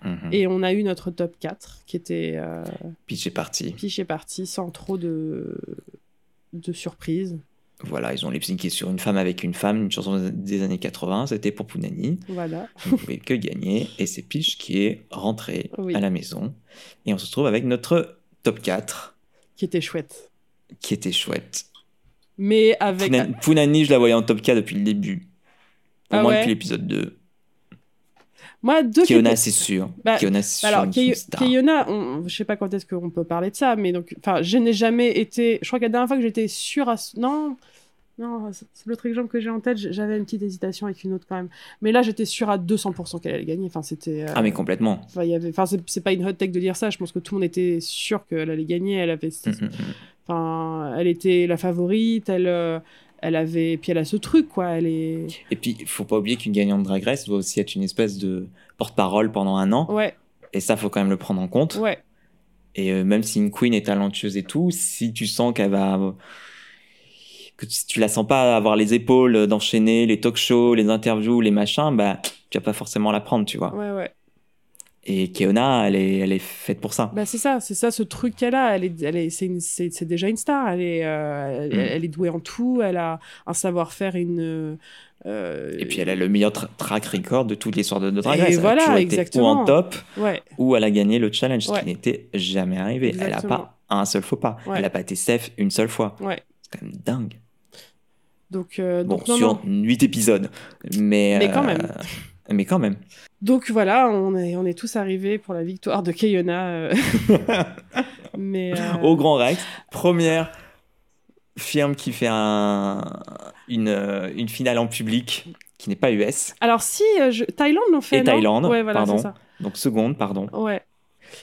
Mhm. Et on a eu notre top 4 qui était euh, Puis c'est parti. piché parti sans trop de, de surprises. Voilà, ils ont lip syncé sur une femme avec une femme, une chanson des années 80. C'était pour Pounani. Voilà. Vous ne pouvez que gagner. Et c'est Peach qui est rentré Oui. à la maison. Et on se retrouve avec notre top 4 Qui était chouette. qui était chouette. Mais avec. Puna- Punani, je la voyais en top 4 depuis le début. Au Ah moins ouais depuis l'épisode 2. Moi, deux Kiona, c'est sûr. Bah, Kiona, c'est sûr. Alors, on- je sais pas quand est-ce qu'on peut parler de ça, mais donc, enfin, je n'ai jamais été. Je crois que la dernière fois que j'étais sûre à. Non, non, c'est l'autre exemple que j'ai en tête. J'avais une petite hésitation avec une autre quand même. Mais là, j'étais sûre à 200% qu'elle allait gagner. Enfin, c'était. euh, Ah, mais complètement. enfin, y avait. Enfin, c'est c'est pas une hot take de dire ça. Je pense que tout le monde était sûr qu'elle allait gagner. Elle avait. Mm, mm, mm. Enfin, elle était la favorite. Elle. euh, Elle avait. Puis elle a ce truc, quoi. Elle est. Et puis, il faut pas oublier qu'une gagnante de Drag Race doit aussi être une espèce de porte-parole pendant un an. Ouais, Et ça, faut quand même le prendre en compte. ouais. Et euh, même si une queen est talentueuse et tout, si tu sens qu'elle va. que tu, tu la sens pas avoir les épaules d'enchaîner les talk shows, les interviews, les machins, bah, tu vas pas forcément la prendre, tu vois. Ouais, ouais. Et Keona, elle est, elle est faite pour ça. Bah c'est ça, c'est ça ce truc qu'elle a. Elle est, elle est, c'est, une- c'est, c'est déjà une star. Elle est, euh, elle, Mm. elle est douée en tout. Elle a un savoir-faire, une. euh, Et puis elle a le meilleur tra- track record de toutes les soirs de, de Drag Et Race. Elle a voilà, été exactement. ou en top, Ouais, ou elle a gagné le challenge, ce qui n'était jamais arrivé. Elle a Exactement. pas un seul faux pas. Ouais. Elle a pas été safe une seule fois. ouais. C'est quand même dingue. Donc, euh, Bon, donc non, sur non. 8 épisodes. Mais, Mais quand même. Mais quand même. Donc voilà, on est, on est tous arrivés pour la victoire de Keiona. euh. Mais. euh, Au Grand Rex, première firme qui fait un, une, euh, une finale en public qui n'est pas US. Alors si, je- Thaïlande l'ont fait. Et non? Thaïlande, Ouais, voilà, pardon. ça. Donc seconde, pardon. Ouais.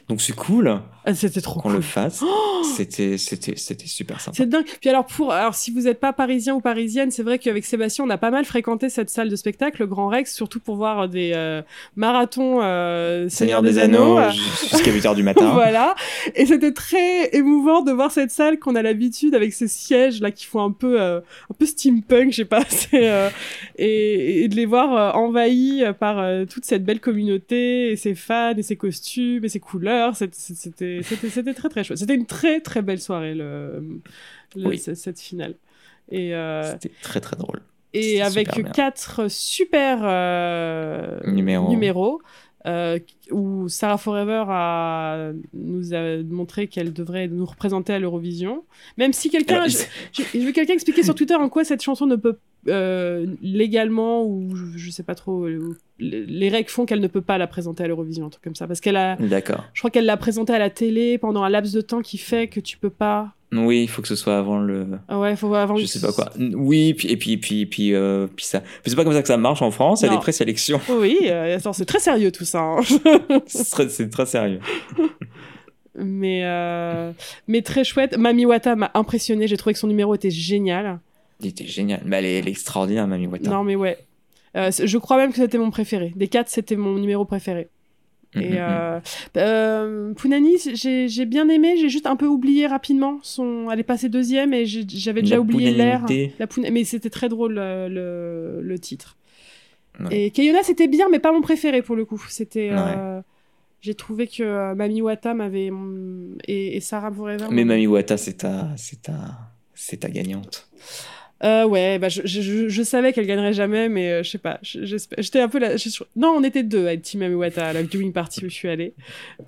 Donc c'est cool Ah, C'était trop qu'on cool. le fasse. Oh C'était, c'était, c'était super sympa. C'est dingue. Puis alors, pour, alors, si vous n'êtes pas parisien ou parisienne, c'est vrai qu'avec Sébastien, on a pas mal fréquenté cette salle de spectacle, le Grand Rex, surtout pour voir des euh, marathons euh, Seigneur des Anneaux, euh, jusqu'à 8h du matin. voilà. Et c'était très émouvant de voir cette salle qu'on a l'habitude avec ces sièges là qui font un peu, euh, un peu steampunk, je sais pas, euh, et, et de les voir euh, envahis par toute cette belle communauté et ses fans et ses costumes et ses couleurs. C'était, c'était, très très chouette. C'était une très très belle soirée le, le- Oui. ce- cette finale. Et, euh, C'était très très drôle. et avec super quatre super euh, Numéros. numéros, euh, où Sarah Forever a, nous a montré qu'elle devrait nous représenter à l'Eurovision. Même si quelqu'un, je veux quelqu'un expliquer sur Twitter en quoi cette chanson ne peut euh, légalement ou je, je sais pas trop, euh, les les règles font qu'elle ne peut pas la présenter à l'Eurovision, un truc comme ça, parce qu'elle a, D'accord. je crois qu'elle l'a présentée à la télé pendant un laps de temps qui fait que tu peux pas. Oui, il faut que ce soit avant le. Ah ouais, faut avant. Je sais pas quoi. Oui, puis, et puis, puis, puis, euh, puis ça. Mais c'est pas comme ça que ça marche en France. Il y a des présélections. Oui, euh, c'est très sérieux tout ça. hein. c'est très, c'est très sérieux. Mais, euh, mais très chouette. Mami Wata m'a impressionné. J'ai trouvé que son numéro était génial. Il était génial. Mais elle est, elle est extraordinaire, Mami Wata. Non, mais ouais. Euh, je crois même que c'était mon préféré. Des quatre, c'était mon numéro préféré. Mm, Et euh, euh, Punani, j'ai bien aimé. J'ai juste un peu oublié rapidement. Son... Elle est passée deuxième et j'avais déjà La oublié l'air. La Mais c'était très drôle euh, le, le titre. Ouais. Et Kayona, c'était bien, mais pas mon préféré pour le coup. C'était. euh, J'ai trouvé que euh, Mami Wata m'avait. mm, Et, et Sarah Forever. Mais Mami Wata, c'est ta, ta, c'est ta gagnante. Euh, ouais, bah, je, je, savais qu'elle gagnerait jamais, mais euh, je sais pas. J'étais un peu là. Non, on était deux à être Team Mami Wata à la viewing party où je suis allée.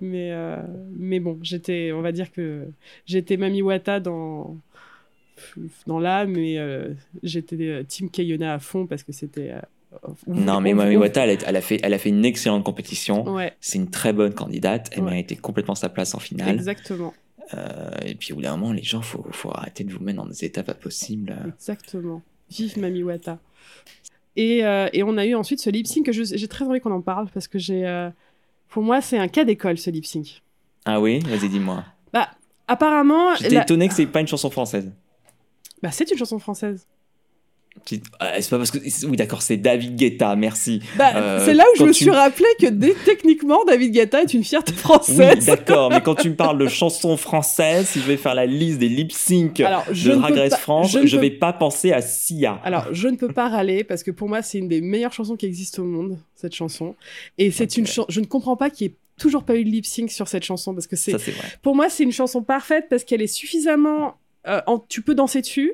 Mais, euh, mais bon, j'étais. On va dire que j'étais Mami Wata dans. Dans l'âme, mais euh, j'étais Team Kayona à fond parce que c'était. Non, mais on- Mami on- Wata, elle, elle a fait, elle a fait une excellente compétition. Ouais, C'est une très bonne candidate. Elle Ouais. méritait complètement sa place en finale. exactement. Euh, et puis, au bout d'un moment, les gens, faut, faut arrêter de vous mettre dans des états pas possibles. Exactement. Vive Mami Wata. Et, euh, et on a eu ensuite ce lip sync que j'ai très envie qu'on en parle parce que j'ai. euh, pour moi, c'est un cas d'école ce lip sync. Ah oui? Vas-y, dis-moi. Apparemment, J'étais la- étonné que c'est pas une chanson française. bah, c'est une chanson française. Ah, c'est pas parce que. Oui, d'accord, c'est David Guetta, merci. Bah, Euh, c'est là où je me tu- suis rappelé que dès- techniquement, David Guetta est une fierté Oui, française. d'accord, mais quand tu me parles de chansons françaises, si je vais faire la liste des lip sync Alors, je de Drag Race France, je je, peux- vais pas penser à Sia. Alors, je ne peux pas râler parce que pour moi, c'est une des meilleures chansons qui existent au monde, cette chanson. Et c'est une chanson. Je ne comprends pas qu'il n'y ait toujours pas eu de lip sync sur cette chanson parce que c'est. Pour moi, c'est une chanson parfaite parce qu'elle est suffisamment. euh, en- tu peux danser dessus,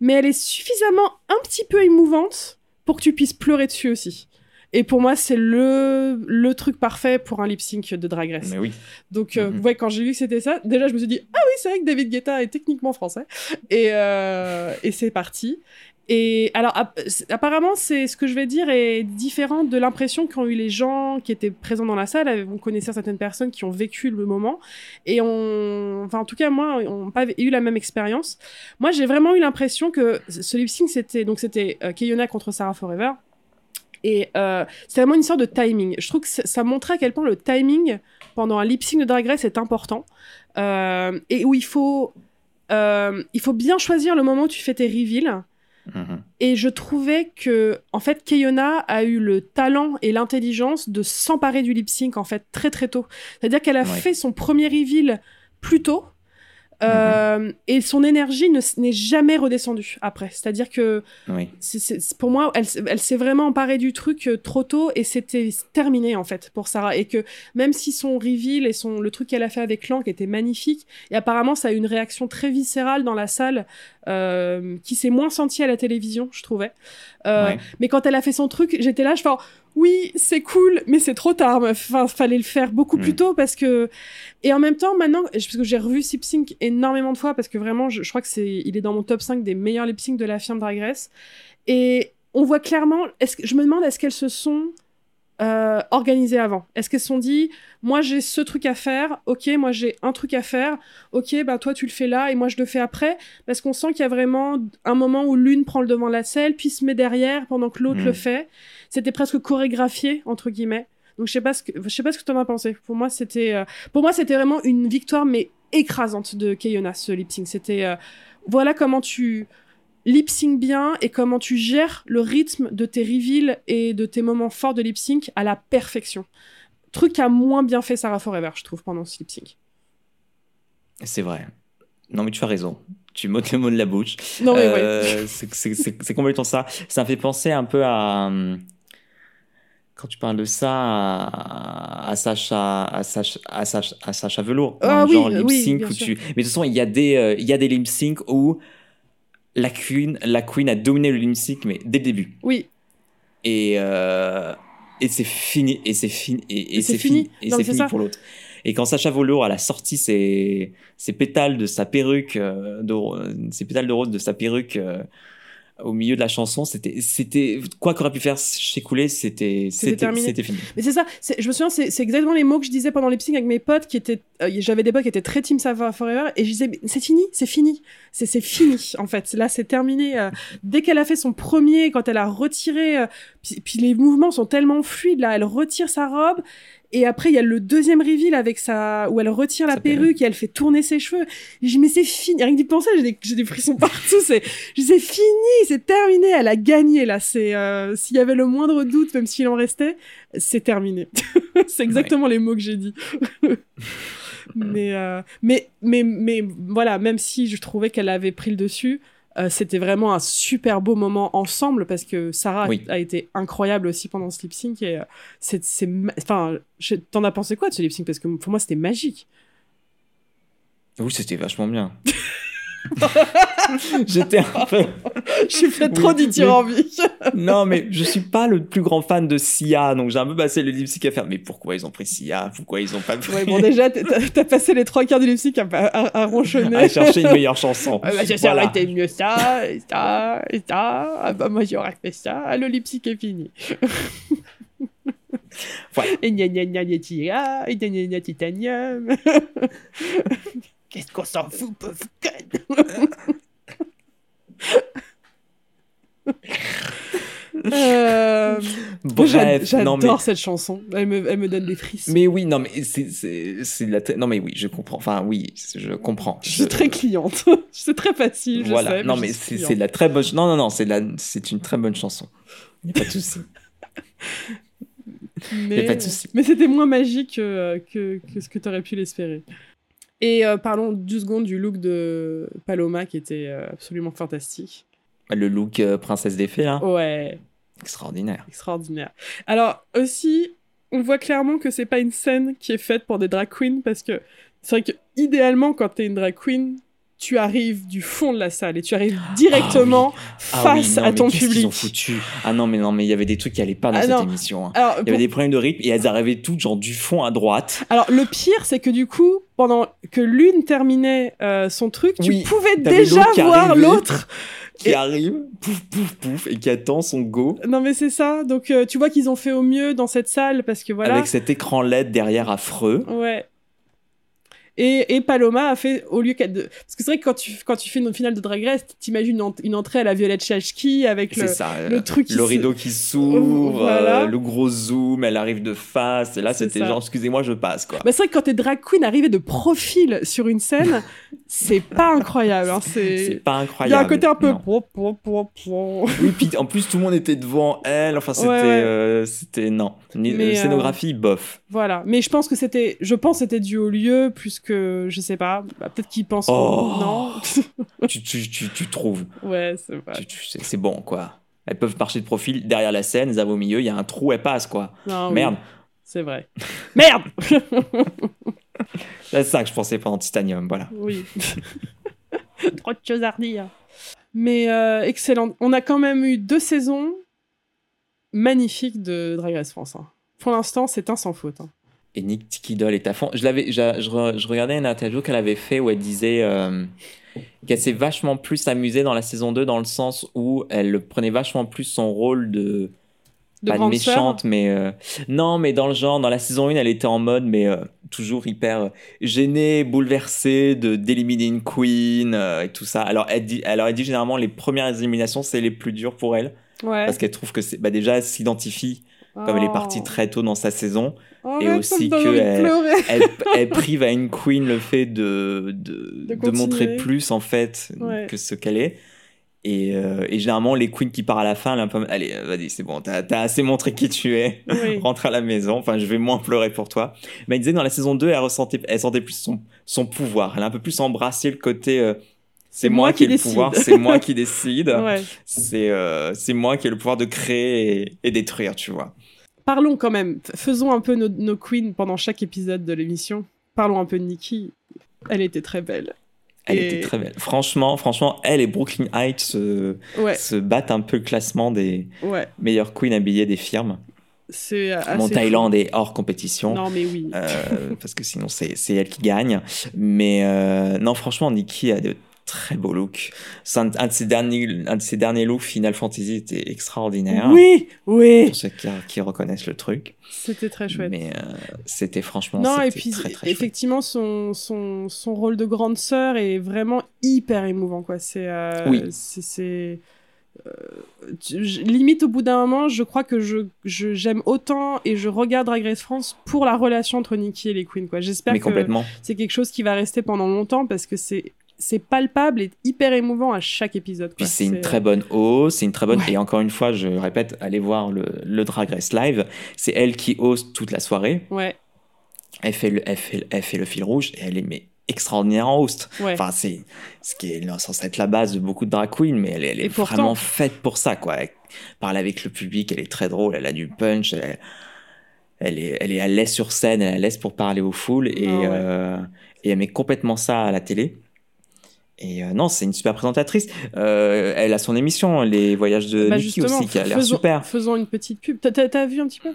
mais elle est suffisamment un petit peu émouvante pour que tu puisses pleurer dessus aussi. Et pour moi, c'est le, le truc parfait pour un lip sync de Drag Race. Mais oui. Donc, euh, Mhm. ouais, quand j'ai vu que c'était ça, déjà, je me suis dit, ah oui, c'est vrai que David Guetta est techniquement français. Et, euh, et c'est parti. Et alors, apparemment, c'est ce que je vais dire est différent de l'impression qu'ont eu les gens qui étaient présents dans la salle. On connaissait certaines personnes qui ont vécu le moment. Et enfin, en tout cas, moi, on n'a pas eu la même expérience. Moi, j'ai vraiment eu l'impression que ce lip sync, c'était, donc, c'était euh, contre Sarah Forever. Et euh, c'est vraiment une sorte de timing. Je trouve que ça ça montrait à quel point le timing pendant un lip sync de Drag Race est important. Euh, et où il faut, euh, il faut bien choisir le moment où tu fais tes reveals. Mhm. Et je trouvais que, en fait, Keyona a eu le talent et l'intelligence de s'emparer du lip sync, en fait, très très tôt. C'est-à-dire qu'elle a Ouais. fait son premier reveal plus tôt. Euh, Et son énergie ne n'est jamais redescendue après. C'est-à-dire que Oui. c'est- c'est- c'est- pour moi, elle, s'est vraiment emparée du truc euh, trop tôt et c'était terminé en fait pour Sarah. Et que même si son reveal et son, le truc qu'elle a fait avec Lank était magnifique, et apparemment ça a eu une réaction très viscérale dans la salle euh, qui s'est moins sentie à la télévision, je trouvais. Euh, Ouais. Mais quand elle a fait son truc, j'étais là, je fais oui, c'est cool, mais c'est trop tard. Enfin, fallait le faire beaucoup plus Mm. tôt parce que. Et en même temps, maintenant, parce que j'ai revu Lip Sync énormément de fois parce que vraiment, je, je crois que c'est, il est dans mon top 5 des meilleurs lip sync de la firme Drag Race. Et on voit clairement. Est-ce que je me demande est-ce qu'elles se sont euh, organisées avant Est-ce qu'elles se sont dit, moi j'ai ce truc à faire, ok, moi j'ai un truc à faire, ok, bah toi tu le fais là et moi je le fais après Parce qu'on sent qu'il y a vraiment un moment où l'une prend le devant de la selle, puis se met derrière pendant que l'autre Mm. le fait. C'était presque chorégraphié entre guillemets. Donc je sais pas ce que je sais pas ce que t'en as pensé. Pour moi c'était euh, pour moi c'était vraiment une victoire mais écrasante de Keyona ce lip sync. C'était euh, voilà comment tu lip sync bien et comment tu gères le rythme de tes reveals et de tes moments forts de lip sync à la perfection. Truc qu'a moins bien fait Sarah Forever, je trouve, pendant ce lip sync. C'est vrai. Non, mais tu as raison. Tu m'ôtes le mot de la bouche. Non mais. Euh, c'est- complètement ça. Ça me fait penser un peu à. Quand tu parles de ça, à, à Sacha, à Sacha, à Sacha, à Sacha Velour, Ah oui, genre lip oui, sync bien où tu. Mais de toute façon, il y a des, euh, il y a des lip sync où la queen, la queen a dominé le lip sync, mais dès le début. Oui, Et euh, et c'est fini, et c'est fini, et, et c'est fini. fini, et c'est fini ça. pour l'autre. Et quand Sacha Velour, elle a sorti ses, ses pétales de sa perruque, euh, de, ses pétales de rose de sa perruque euh, au milieu de la chanson, c'était, c'était, quoi qu'aurait pu faire s'écouler, c'était, C'était c'était, fini. Mais c'est ça, c'est- je me souviens, c'est c'est exactement les mots que je disais pendant les avec mes potes qui étaient. euh, J'avais des potes qui étaient très Team Savoir Forever et je disais, c'est fini, c'est fini, c'est c'est fini en fait. Là, c'est terminé. euh, dès qu'elle a fait son premier, quand elle a retiré. euh, puis, puis les mouvements sont tellement fluides là, elle retire sa robe. Et après, il y a le deuxième reveal avec sa, où elle retire la perruque perruque. et elle fait tourner ses cheveux. Et je dis, mais c'est fini. Rien que d'y penser, j'ai des, frissons partout. C'est, c'est fini, c'est terminé. Elle a gagné, là. C'est, euh, s'il y avait le moindre doute, même s'il en restait, c'est terminé. c'est exactement les mots que j'ai dit. mais, euh, mais, mais, mais voilà, même si je trouvais qu'elle avait pris le dessus, euh, c'était vraiment un super beau moment ensemble parce que Sarah Oui. a été incroyable aussi pendant ce lip sync et euh, c'est, enfin, t'en as pensé quoi de ce lip sync? Parce que pour moi c'était magique. Oui, c'était vachement bien. J'étais un peu. Je suis fait trop dithyrambique. Non, mais je suis pas le plus grand fan de Sia, donc j'ai un peu passé le lip sync à faire. Mais pourquoi ils ont pris Sia? Pourquoi ils ont pas pris Ouais, bon, déjà, t'as, passé les trois quarts du lip sync à, à, à ronchonner. à chercher une meilleure chanson Ah bah, ça Voilà. aurait été mieux ça, et ça, et ça. Ah bah moi j'aurais fait ça. Ah, Le lip sync est fini. Voilà. Et gna gna gna gna titanium. Qu'est-ce qu'on s'en fout, pauvre Euh, Bref, J'adore mais. cette chanson. Elle me, elle me donne des frissons. Mais oui, non, mais c'est, la. Non, mais oui, je comprends. Enfin, oui, je comprends. Je suis très cliente. c'est très facile, je Voilà. sais. non, mais suis c'est, la très bonne. Non, non, non, c'est, la... c'est une très bonne chanson. Il n'y a pas de souci. Mais, pas de souci. mais c'était moins magique que, que, que ce que tu aurais pu l'espérer. Et euh, parlons deux secondes du look de Paloma qui était euh, absolument fantastique. Le look euh, princesse des fées, là, Ouais, extraordinaire. extraordinaire. Alors aussi, on voit clairement que c'est pas une scène qui est faite pour des drag queens parce que c'est vrai que idéalement quand t'es une drag queen, tu arrives du fond de la salle et tu arrives directement Ah oui, face non, à ton public. ont foutu? Ah non, mais non, mais il y avait des trucs qui allaient pas dans Ah cette non. émission. hein. Il y pour- avait des problèmes de rythme et elles arrivaient toutes genre du fond à droite. Alors, le pire, c'est que du coup, pendant que l'une terminait euh, son truc, tu pouvais déjà voir l'autre. Qui Et- arrive, pouf, pouf, pouf, et qui attend son go. Non, mais c'est ça. Donc, euh, tu vois qu'ils ont fait au mieux dans cette salle parce que voilà. Avec cet écran LED derrière affreux. Ouais. Et, et Paloma a fait, au lieu qu'elle. de- Parce que c'est vrai que quand tu, quand tu fais une finale de Drag Race, t'imagines une, ent- une entrée à la Violette Chachki avec le. C'est ça. le euh, truc qui le rideau qui s'ouvre, Voilà. euh, le gros zoom, elle arrive de face. Et là, c'était genre, excusez-moi, je passe, quoi. Bah, c'est vrai que quand t'es drag queen arrivé de profil sur une scène, c'est pas incroyable. Hein, C'est pas Il y incroyable. a un côté un peu. Oui, puis en plus, tout le monde était devant elle. Enfin, c'était. Ouais. euh, c'était non. Mais, euh, euh, scénographie, bof. Voilà. Mais je pense que c'était. Je pense que c'était dû au lieu, plus que. Je sais pas. Bah, Peut-être qu'ils pensent. Oh. Non. tu, tu, tu, tu trouves. ouais, c'est vrai. C'est bon, quoi. Elles peuvent marcher de profil derrière la scène, elles au milieu, il y a un trou, elles passent, quoi. Non, oui, Merde. c'est vrai. Merde C'est ça que je pensais pas en titanium, voilà. Oui. Trop de choses à redire. Mais euh, excellent. On a quand même eu deux saisons magnifiques de Drag Race France. hein. Pour l'instant, c'est un sans faute. hein. Et Nick Tiki Doll est à fond. Je, l'avais, je, je re- je regardais une interview qu'elle avait fait où elle disait euh, qu'elle s'est vachement plus amusée dans la saison 2 dans le sens où elle prenait vachement plus son rôle de. De pas de méchante, mais. euh, non, mais dans le genre, dans la saison 1, elle était en mode, mais euh, toujours hyper gênée, bouleversée de, d'éliminer une queen et tout ça. Alors elle, dit, alors, elle dit généralement les premières éliminations, c'est les plus dures pour elle. Ouais. Parce qu'elle trouve que c'est. Bah, déjà, elle s'identifie comme elle est partie très tôt dans sa saison. Oh, et aussi ça me donne que envie de elle- prive à une queen le fait de, de, De de montrer plus en fait Ouais. que ce qu'elle est. Et, euh, et généralement, les queens qui partent à la fin, elle est un peu. Allez, euh, vas-y, c'est bon, t'as as assez montré qui tu es. Oui. Rentre à la maison. Enfin, je vais moins pleurer pour toi. Mais elle disait dans la saison 2, elle ressentait, elle sentait plus son, son pouvoir. Elle a un peu plus embrassé le côté. euh, c'est moi, qui ai le pouvoir, c'est moi qui décide. Ouais. C'est euh, c'est moi qui ai le pouvoir de créer et, et détruire, tu vois. Parlons quand même. Faisons un peu nos, nos queens pendant chaque épisode de l'émission. Parlons un peu de Nikki. Elle était très belle. Elle Et- était très belle. Franchement, franchement, elle et Brooklyn Heights se, Ouais, se battent un peu le classement des ouais. meilleures queens habillées des firmes. Assez. Mon fou. Thaïlande est hors compétition. Non, mais oui. euh, parce que sinon c'est c'est elle qui gagne. Mais euh, non, franchement, Nikki a de très beaux looks. C'est Un, un de ses derniers, un de ses derniers looks Final Fantasy était extraordinaire. Oui, oui. Pour ceux qui, qui reconnaissent le truc. C'était très chouette. Mais euh, c'était franchement Non, et puis très, très chouette. effectivement, son, son, son rôle de grande sœur est vraiment hyper émouvant. Quoi. C'est, euh, Oui. c'est, euh, limite, au bout d'un moment, je crois que je, j'aime autant et je regarde Race France pour la relation entre Nikki et les queens. Quoi. J'espère que c'est quelque chose qui va rester pendant longtemps parce que c'est, c'est palpable et hyper émouvant à chaque épisode. Puis quoi. c'est une très bonne hausse, c'est une très bonne. Ouais. Et encore une fois, je répète, allez voir le, le Drag Race Live. C'est elle qui hausse toute la soirée. Ouais, Elle fait le, elle fait, elle fait le fil rouge et elle est mais, extraordinaire en host. ouais. Enfin, c'est ce qui est censé être la base de beaucoup de drag queens, mais elle, elle est pourtant- vraiment faite pour ça, quoi. Elle parle avec le public, elle est très drôle, elle a du punch, elle, elle est, elle est à l'aise sur scène, elle est à l'aise pour parler aux foules et, Ah ouais. euh, et elle met complètement ça à la télé. Et euh, non, c'est une super présentatrice. Euh, elle a son émission, Les Voyages de Bah, aussi, qui a l'air super. Faisons une petite pub. T'as vu un petit peu?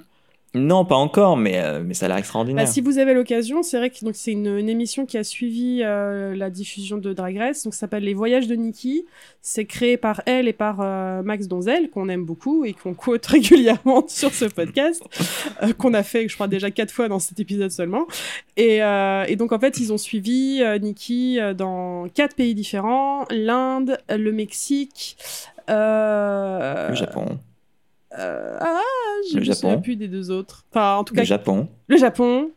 Non, pas encore, mais, euh, mais ça a l'air Bah, extraordinaire. si vous avez l'occasion, c'est vrai que donc c'est une, une émission qui a suivi euh, la diffusion de Drag Race, donc ça s'appelle Les Voyages de Nikki. C'est créé par elle et par euh, Max Donzel, qu'on aime beaucoup et qu'on quote régulièrement sur ce podcast, euh, qu'on a fait, je crois, déjà quatre fois dans cet épisode seulement. Et, euh, et donc en fait, ils ont suivi euh, Nikki euh, dans quatre pays différents l'Inde, le Mexique. euh, Le Japon. Euh, ah, je Le me souviens Japon. plus des deux autres. Enfin, en tout cas, Le Japon. le Japon.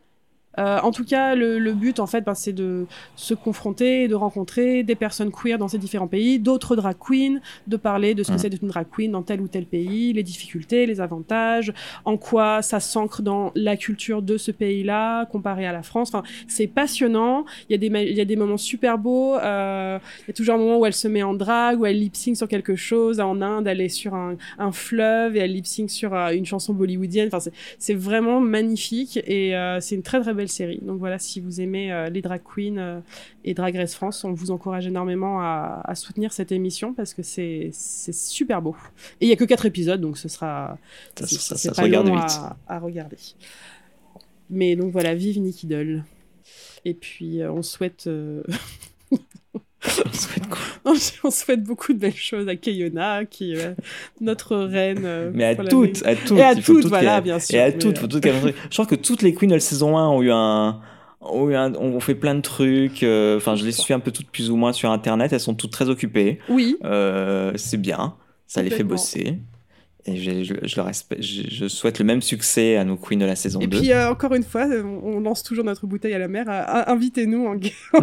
Euh, en tout cas, le, le but, en fait, ben, c'est de se confronter, de rencontrer des personnes queer dans ces différents pays, d'autres drag queens, de parler de ce que Mhm. c'est d'être une drag queen dans tel ou tel pays, les difficultés, les avantages, en quoi ça s'ancre dans la culture de ce pays-là, comparé à la France. Enfin, c'est passionnant. Il y a des, il y a des moments super beaux. Euh, il y a toujours un moment où elle se met en drague, où elle lip sync sur quelque chose. En Inde, elle est sur un, un fleuve et elle lip sync sur euh, une chanson bollywoodienne. Enfin, c'est- c'est vraiment magnifique et euh, c'est une très très belle série. Donc voilà, si vous aimez euh, les drag queens euh, et Drag Race France, on vous encourage énormément à, à soutenir cette émission parce que c'est super beau. Et il y a que quatre épisodes, donc ce sera Ça, c'est- ça- c'est ça se pas regarde long vite. à, à regarder. Mais donc voilà, vive Nikki Doll. Et puis euh, on souhaite va être cool. on souhaite beaucoup de belles choses à Kayona, qui est euh, notre reine. euh, Mais à toutes, à toutes. Et à toutes, toutes voilà, bien sûr. Et à toutes, euh, faut toutes Je crois que toutes les queens de la saison 1 ont eu un. Ont eu un, ont fait plein de trucs. Enfin, je les suis un peu toutes plus ou moins sur Internet. Elles sont toutes très occupées. Oui, c'est bien. Ça les fait bosser. Et je, je, je leur respecte- je, je souhaite le même succès à nos queens de la saison Et 2. puis, euh, encore une fois, euh, on lance toujours notre bouteille à la mer. euh, Invitez-nous en,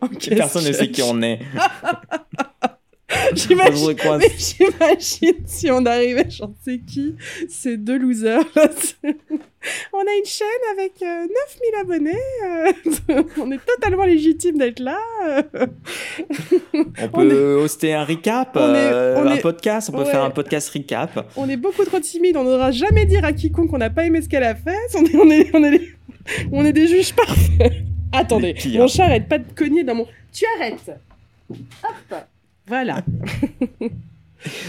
en guest Personne ne sait qui on est. J'imagine. si on arrivait, j'en sais qui, ces deux losers. on a une chaîne avec euh, 9000 abonnés. euh, on est totalement légitime d'être là. On on peut hoster un recap, on est- euh, on un est- podcast. On peut ouais. faire un podcast recap. On est beaucoup trop timide. On n'aura jamais dire à quiconque qu'on n'a pas aimé ce qu'elle a fait. On est, on est, on est, des- on est des juges parfaits. Attendez, mon chat arrête pas de cogner dans mon. Tu arrêtes. Hop. Voilà.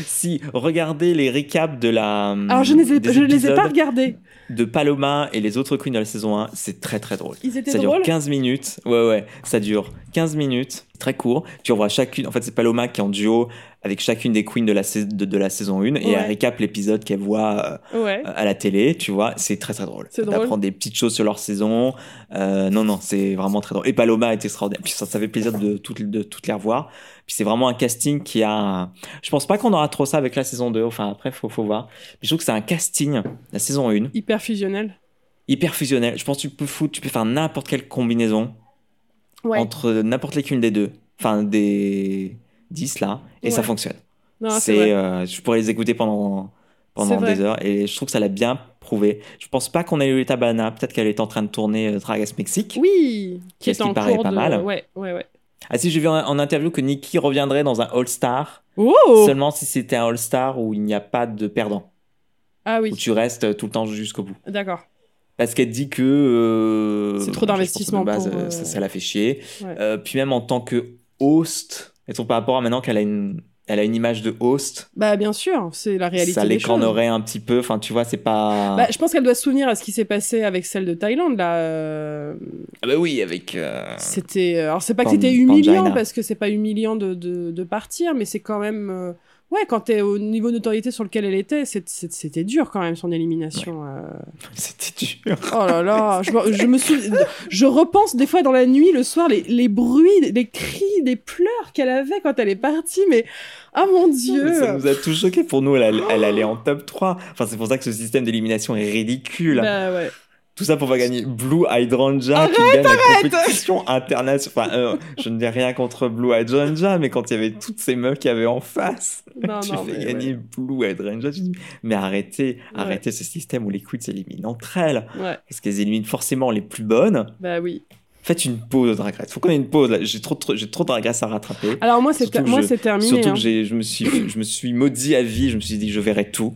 Si, regardez les recaps de la. Alors je ne les ai, les pas regardés. De Paloma et les autres queens de la saison 1, c'est très très drôle. Ils étaient Ça dure drôles? 15 minutes. Ouais, ouais, ça dure 15 minutes. Très court. Tu revois chacune. En fait, c'est Paloma qui est en duo avec chacune des queens de la, sais- de, de la saison 1 et elle récap l'épisode qu'elle voit euh, Ouais. à la télé, tu vois. C'est très très drôle. C'est. D'apprendre des petites choses sur leur saison. Euh, non, non, c'est vraiment très drôle. Et Paloma est extraordinaire. Puis ça, ça fait plaisir de toutes, de toutes les revoir. Puis c'est vraiment un casting qui a. Je pense pas qu'on aura trop ça avec la saison 2. Enfin, après, faut, faut voir. Mais je trouve que c'est un casting, la saison 1, Hyper fusionnel. hyper fusionnel. Je pense que tu peux foutre, tu peux faire n'importe quelle combinaison Ouais. entre n'importe lesquelles des deux. Enfin, des 10 là. Et ça fonctionne. C'est euh, je pourrais les écouter pendant, pendant des heures. Et je trouve que ça l'a bien prouvé. Je pense pas qu'on ait eu l'état Bana. Peut-être qu'elle est en train de tourner euh, Drag Race Mexique. Oui. Qui est en qui paraît cours pas de. mal. Ouais, ouais, ouais. Ah si, j'ai vu en, en interview que Nikki reviendrait dans un All-Star. Oh. Seulement si c'était un All-Star où il n'y a pas de perdant. Ah oui. Où tu restes tout le temps jusqu'au bout. D'accord. Parce qu'elle dit que. euh, C'est trop d'investissement pour, euh, euh, Ça, ça la fait chier. Ouais. Euh, puis même en tant que host, et son par rapport à maintenant qu'elle a une, elle a une image de host, Bah bien sûr, c'est la réalité ça l'écornerait un petit peu. Enfin, tu vois, c'est pas. Bah, je pense qu'elle doit se souvenir à ce qui s'est passé avec celle de Thaïlande là. euh, Ah bah oui, avec. euh, C'était, alors c'est pas que c'était humiliant Pangina. parce que c'est pas humiliant de, de, de partir, mais c'est quand même, euh, ouais, quand t'es au niveau de notoriété sur lequel elle était, c'était dur quand même son élimination. euh. C'était dur. Oh là là, je, me- je me je repense des fois dans la nuit, le soir, les, les bruits, les cris, les pleurs qu'elle avait quand elle est partie, mais ah mon dieu. Ça nous a tous choqués. Pour nous, elle, allait- elle allait en top 3. Enfin, c'est pour ça que ce système d'élimination est ridicule. Bah ouais. Tout ça pour pas gagner Blue Hydrangea qui gagne la compétition internationale. Enfin, euh, je ne dis rien contre Blue Hydrangea, mais quand il y avait toutes ces meufs qu'il y avait en face, Non, tu non, fais gagner ouais. Blue Hydrangea. tu dis, Mais arrêtez, Ouais. arrêtez ce système où les queens s'éliminent entre elles. Ouais, Parce qu'elles éliminent forcément les plus bonnes. bah oui. Faites une pause de Drag Race. Faut qu'on ait une pause. J'ai trop, trop, j'ai trop de Drag Race à rattraper. Alors moi, c'est que moi, terminé. Surtout hein. que je, me suis, je me suis maudit à vie. Je me suis dit, je verrai tout.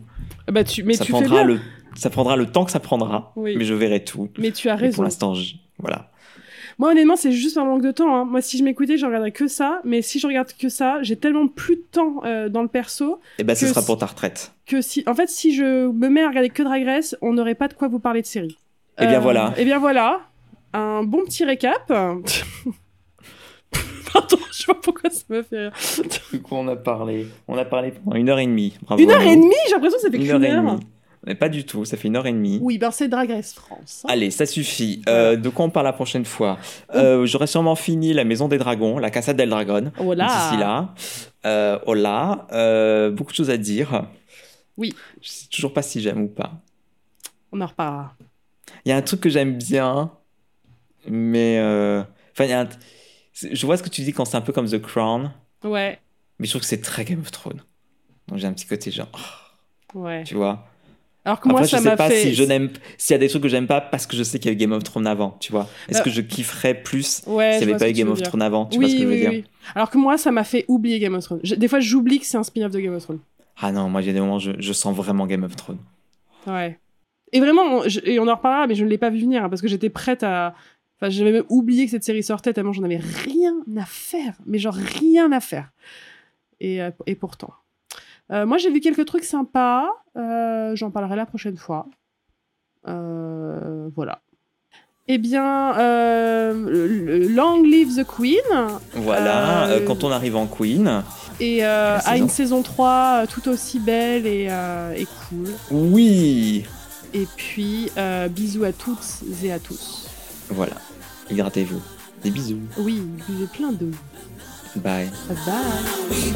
Bah, tu, mais ça, tu fais prendra bien. le, ça prendra le temps que ça prendra. Oui. Mais je verrai tout. Mais tu as Et pour raison. l'instant, je- voilà. Moi, honnêtement, c'est juste un manque de temps. hein. Moi, si je m'écoutais, je regarderais que ça. Mais si je regarde que ça, j'ai tellement plus de temps euh, dans le perso Et ben, ce sera si- pour ta retraite. que si, en fait, si je me mets à regarder que Drag Race, on n'aurait pas de quoi vous parler de série. Eh bien, voilà. Et bien voilà, un bon petit récap. Pardon, je sais pas pourquoi ça m'a fait rire. De quoi on a parlé? On a parlé pendant une heure et demie. Bravo Une heure et demie, j'ai l'impression que ça fait Une qu'une heure et heure. demie. Mais pas du tout, ça fait une heure et demie. Oui, ben c'est Drag Race France. hein. Allez, ça suffit. Euh, de quoi on parle la prochaine fois euh, J'aurais sûrement fini La Maison des Dragons, La Casa del Dragon. Oh là. D'ici là. Euh, hola. Euh, beaucoup de choses à dire. Oui. Je sais toujours pas si j'aime ou pas. On en reparlera. Il y a un truc que j'aime bien, mais. euh, Enfin, il y a un- c'est- Je vois ce que tu dis quand c'est un peu comme The Crown, Ouais, mais je trouve que c'est très Game of Thrones. Donc j'ai un petit côté genre, oh, ouais. tu vois. Alors que moi, ça je sais m'a pas fait. si je n'aime, s'il y a des trucs que j'aime pas parce que je sais qu'il y a eu Game of Thrones avant, tu vois. Est-ce Bah- que je kifferais plus Ouais, s'il n'y avait pas eu Game of. Thrones avant Tu oui, vois ce que je veux oui, dire? Alors que moi, ça m'a fait oublier Game of Thrones. Je- Des fois, j'oublie que c'est un spin-off de Game of Thrones. Ah non, moi il y a des moments où je, je sens vraiment Game of Thrones. Ouais. Et vraiment, on- je- et on en reparlera, mais je ne l'ai pas vu venir hein, parce que j'étais prête à. Enfin, j'avais même oublié que cette série sortait tellement j'en avais rien à faire. Mais genre rien à faire. Et, euh, et pourtant. Euh, moi, j'ai vu quelques trucs sympas. Euh, J'en parlerai la prochaine fois. Euh, voilà. Eh bien, euh, Long Live the Queen. Voilà, Euh, quand on arrive en Queen. Et euh, à une saison. saison 3 euh, tout aussi belle et, et cool. Oui Et puis, bisous à toutes et à tous. Voilà, hydratez-vous. Des bisous. Oui, buvez plein d'eau. Bye. Bye.